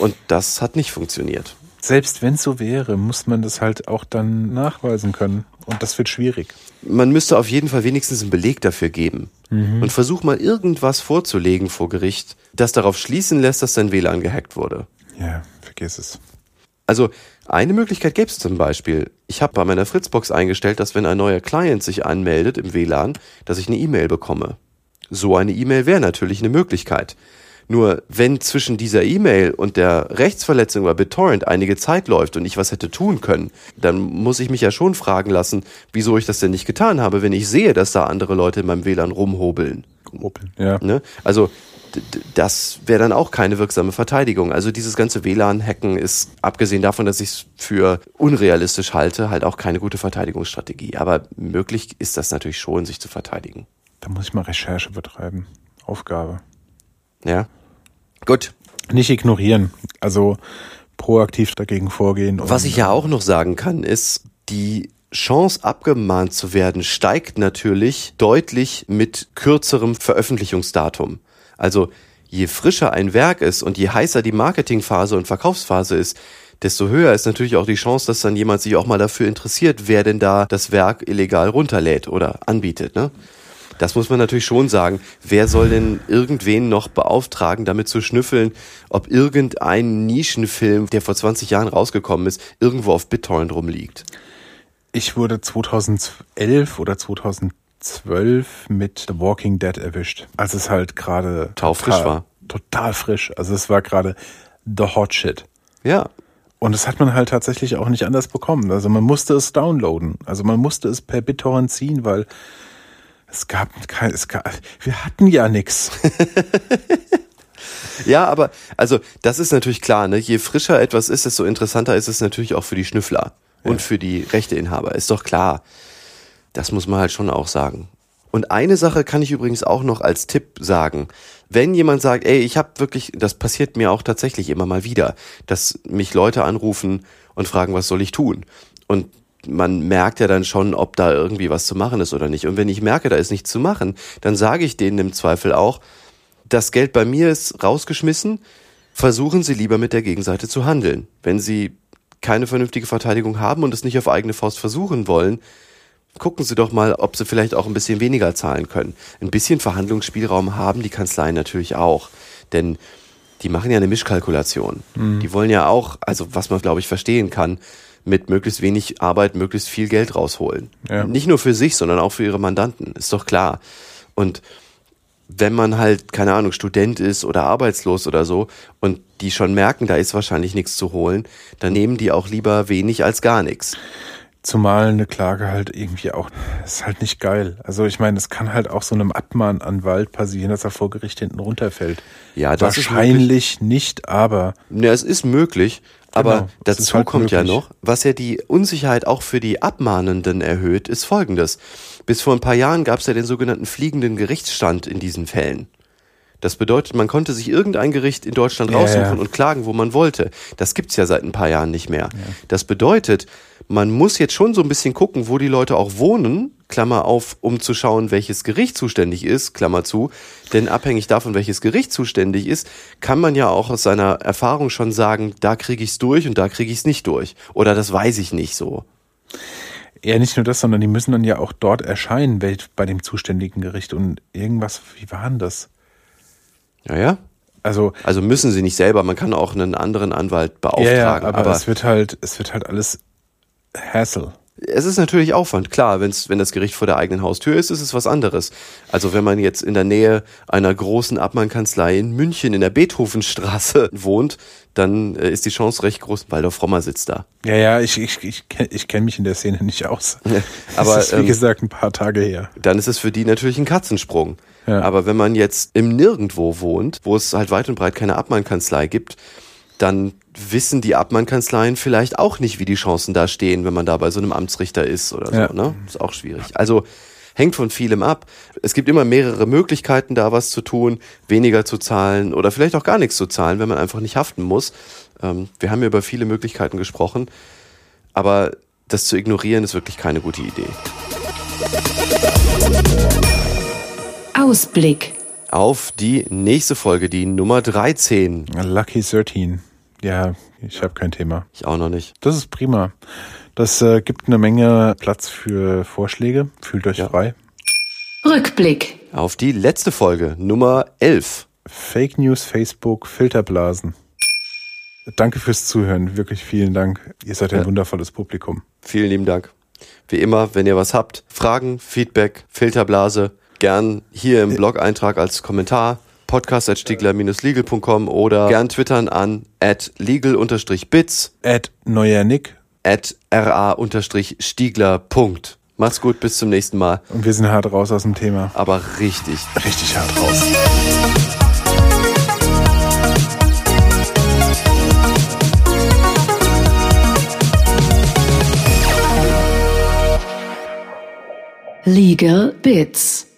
Speaker 2: Und das hat nicht funktioniert.
Speaker 3: Selbst wenn es so wäre, muss man das halt auch dann nachweisen können. Und das wird schwierig.
Speaker 2: man müsste auf jeden Fall wenigstens einen Beleg dafür geben. Und versuch mal irgendwas vorzulegen vor Gericht, das darauf schließen lässt, dass dein WLAN gehackt wurde.
Speaker 3: Ja, vergiss es.
Speaker 2: Also eine Möglichkeit gäbe es zum Beispiel. Ich habe bei meiner Fritzbox eingestellt, dass wenn ein neuer Client sich anmeldet im WLAN, dass ich eine E-Mail bekomme. So eine E-Mail wäre natürlich eine Möglichkeit. Nur wenn zwischen dieser E-Mail und der Rechtsverletzung bei BitTorrent einige Zeit läuft und ich was hätte tun können, dann muss ich mich ja schon fragen lassen, wieso ich das denn nicht getan habe, wenn ich sehe, dass da andere Leute in meinem WLAN rumhobeln.
Speaker 3: Opel. Ja.
Speaker 2: Ne? Also das wäre dann auch keine wirksame Verteidigung. Also dieses ganze WLAN-Hacken ist, abgesehen davon, dass ich es für unrealistisch halte, halt auch keine gute Verteidigungsstrategie. Aber möglich ist das natürlich schon, sich zu verteidigen.
Speaker 3: Da muss ich mal Recherche betreiben. Aufgabe.
Speaker 2: Ja. Gut.
Speaker 3: Nicht ignorieren. Also proaktiv dagegen vorgehen. und-
Speaker 2: Was ich ja auch noch sagen kann, ist, die Chance abgemahnt zu werden steigt natürlich deutlich mit kürzerem Veröffentlichungsdatum. Also je frischer ein Werk ist und je heißer die Marketingphase und Verkaufsphase ist, desto höher ist natürlich auch die Chance, dass dann jemand sich auch mal dafür interessiert, wer denn da das Werk illegal runterlädt oder anbietet. Ne? Das muss man natürlich schon sagen. Wer soll denn irgendwen noch beauftragen, damit zu schnüffeln, ob irgendein Nischenfilm, der vor 20 Jahren rausgekommen ist, irgendwo auf BitTorrent rumliegt?
Speaker 3: Ich wurde 2011 oder 2012 mit The Walking Dead erwischt, als es halt gerade
Speaker 2: taufrisch war.
Speaker 3: Total frisch. Also es war gerade the hot shit.
Speaker 2: Ja.
Speaker 3: Und das hat man halt tatsächlich auch nicht anders bekommen. Also man musste es downloaden. Also man musste es per BitTorrent ziehen, weil es gab kein, es gab, wir hatten ja nichts. (laughs)
Speaker 2: Ja, aber also das ist natürlich klar, ne? Je frischer etwas ist, desto interessanter ist es natürlich auch für die Schnüffler ja. und für die Rechteinhaber. Ist doch klar. Das muss man halt schon auch sagen. Und eine Sache kann ich übrigens auch noch als Tipp sagen. Wenn jemand sagt, ey, ich habe wirklich, das passiert mir auch tatsächlich immer mal wieder, dass mich Leute anrufen und fragen, was soll ich tun? Und man merkt ja dann schon, ob da irgendwie was zu machen ist oder nicht. Und wenn ich merke, da ist nichts zu machen, dann sage ich denen im Zweifel auch, das Geld bei mir ist rausgeschmissen, versuchen Sie lieber mit der Gegenseite zu handeln. Wenn Sie keine vernünftige Verteidigung haben und es nicht auf eigene Faust versuchen wollen, gucken Sie doch mal, ob Sie vielleicht auch ein bisschen weniger zahlen können. Ein bisschen Verhandlungsspielraum haben die Kanzleien natürlich auch. Denn die machen ja eine Mischkalkulation. Mhm. Die wollen ja auch, also was man glaube ich verstehen kann, mit möglichst wenig Arbeit möglichst viel Geld rausholen. Ja. Nicht nur für sich, sondern auch für ihre Mandanten, ist doch klar. Und wenn man halt, keine Ahnung, Student ist oder arbeitslos oder so und die schon merken, da ist wahrscheinlich nichts zu holen, dann nehmen die auch lieber wenig als gar nichts.
Speaker 3: Zumal eine Klage halt irgendwie auch, ist halt nicht geil. Also ich meine, es kann halt auch so einem Abmahnanwalt passieren, dass er vor Gericht hinten runterfällt.
Speaker 2: Ja,
Speaker 3: das Wahrscheinlich nicht, aber.
Speaker 2: Ja, es ist möglich, aber genau, dazu halt kommt möglich. ja noch, was ja die Unsicherheit auch für die Abmahnenden erhöht, ist folgendes. Bis vor ein paar Jahren gab es ja den sogenannten fliegenden Gerichtsstand in diesen Fällen. Das bedeutet, man konnte sich irgendein Gericht in Deutschland raussuchen ja, ja. und klagen, wo man wollte. Das gibt's ja seit ein paar Jahren nicht mehr. Ja. Das bedeutet, man muss jetzt schon so ein bisschen gucken, wo die Leute auch wohnen, Klammer auf, um zu schauen, welches Gericht zuständig ist, Klammer zu. Denn abhängig davon, welches Gericht zuständig ist, kann man ja auch aus seiner Erfahrung schon sagen, da kriege ich's durch und da kriege ich's nicht durch. Oder das weiß ich nicht so.
Speaker 3: Ja, nicht nur das, sondern die müssen dann ja auch dort erscheinen bei dem zuständigen Gericht und irgendwas, wie war denn das?
Speaker 2: Ja, ja.
Speaker 3: Also,
Speaker 2: also müssen sie nicht selber, man kann auch einen anderen Anwalt beauftragen. Ja, ja
Speaker 3: aber, aber es wird halt, es wird halt alles Hassle.
Speaker 2: Es ist natürlich Aufwand, klar, wenn's, wenn das Gericht vor der eigenen Haustür ist, ist es was anderes. Also wenn man jetzt in der Nähe einer großen Abmannkanzlei in München in der Beethovenstraße (laughs) wohnt, dann äh, ist die Chance recht groß, weil der Frommer sitzt da.
Speaker 3: Ja, ja, ich, ich, ich, ich kenne mich in der Szene nicht aus. (laughs) Aber das ist, wie ähm, gesagt, ein paar Tage her.
Speaker 2: Dann ist es für die natürlich ein Katzensprung. Ja. Aber wenn man jetzt im Nirgendwo wohnt, wo es halt weit und breit keine Abmannkanzlei gibt, dann wissen die Abmannkanzleien vielleicht auch nicht, wie die Chancen da stehen, wenn man da bei so einem Amtsrichter ist oder so. Ja. Ne? Ist auch schwierig. Also hängt von vielem ab. Es gibt immer mehrere Möglichkeiten, da was zu tun, weniger zu zahlen oder vielleicht auch gar nichts zu zahlen, wenn man einfach nicht haften muss. Ähm, wir haben ja über viele Möglichkeiten gesprochen, aber das zu ignorieren ist wirklich keine gute Idee.
Speaker 1: Ausblick
Speaker 2: auf die nächste Folge, die Nummer 13.
Speaker 3: Lucky 13. Ja, ich habe kein Thema.
Speaker 2: Ich auch noch nicht.
Speaker 3: Das ist prima. Das äh, gibt eine Menge Platz für Vorschläge. Fühlt euch ja. frei.
Speaker 1: Rückblick.
Speaker 2: Auf die letzte Folge, Nummer 11.
Speaker 3: Fake News, Facebook, Filterblasen. Danke fürs Zuhören. Wirklich vielen Dank. Ihr seid ein ja. wundervolles Publikum.
Speaker 2: Vielen lieben Dank. Wie immer, wenn ihr was habt, Fragen, Feedback, Filterblase, gern hier im Blog-Eintrag als Kommentar podcast.stiegler-legal.com oder gern twittern an at legal-bits
Speaker 3: at neuer Nick
Speaker 2: at ra-stiegler. Macht's gut, bis zum nächsten Mal.
Speaker 3: Und wir sind hart raus aus dem Thema.
Speaker 2: Aber richtig.
Speaker 3: Richtig hart raus.
Speaker 1: Legal Bits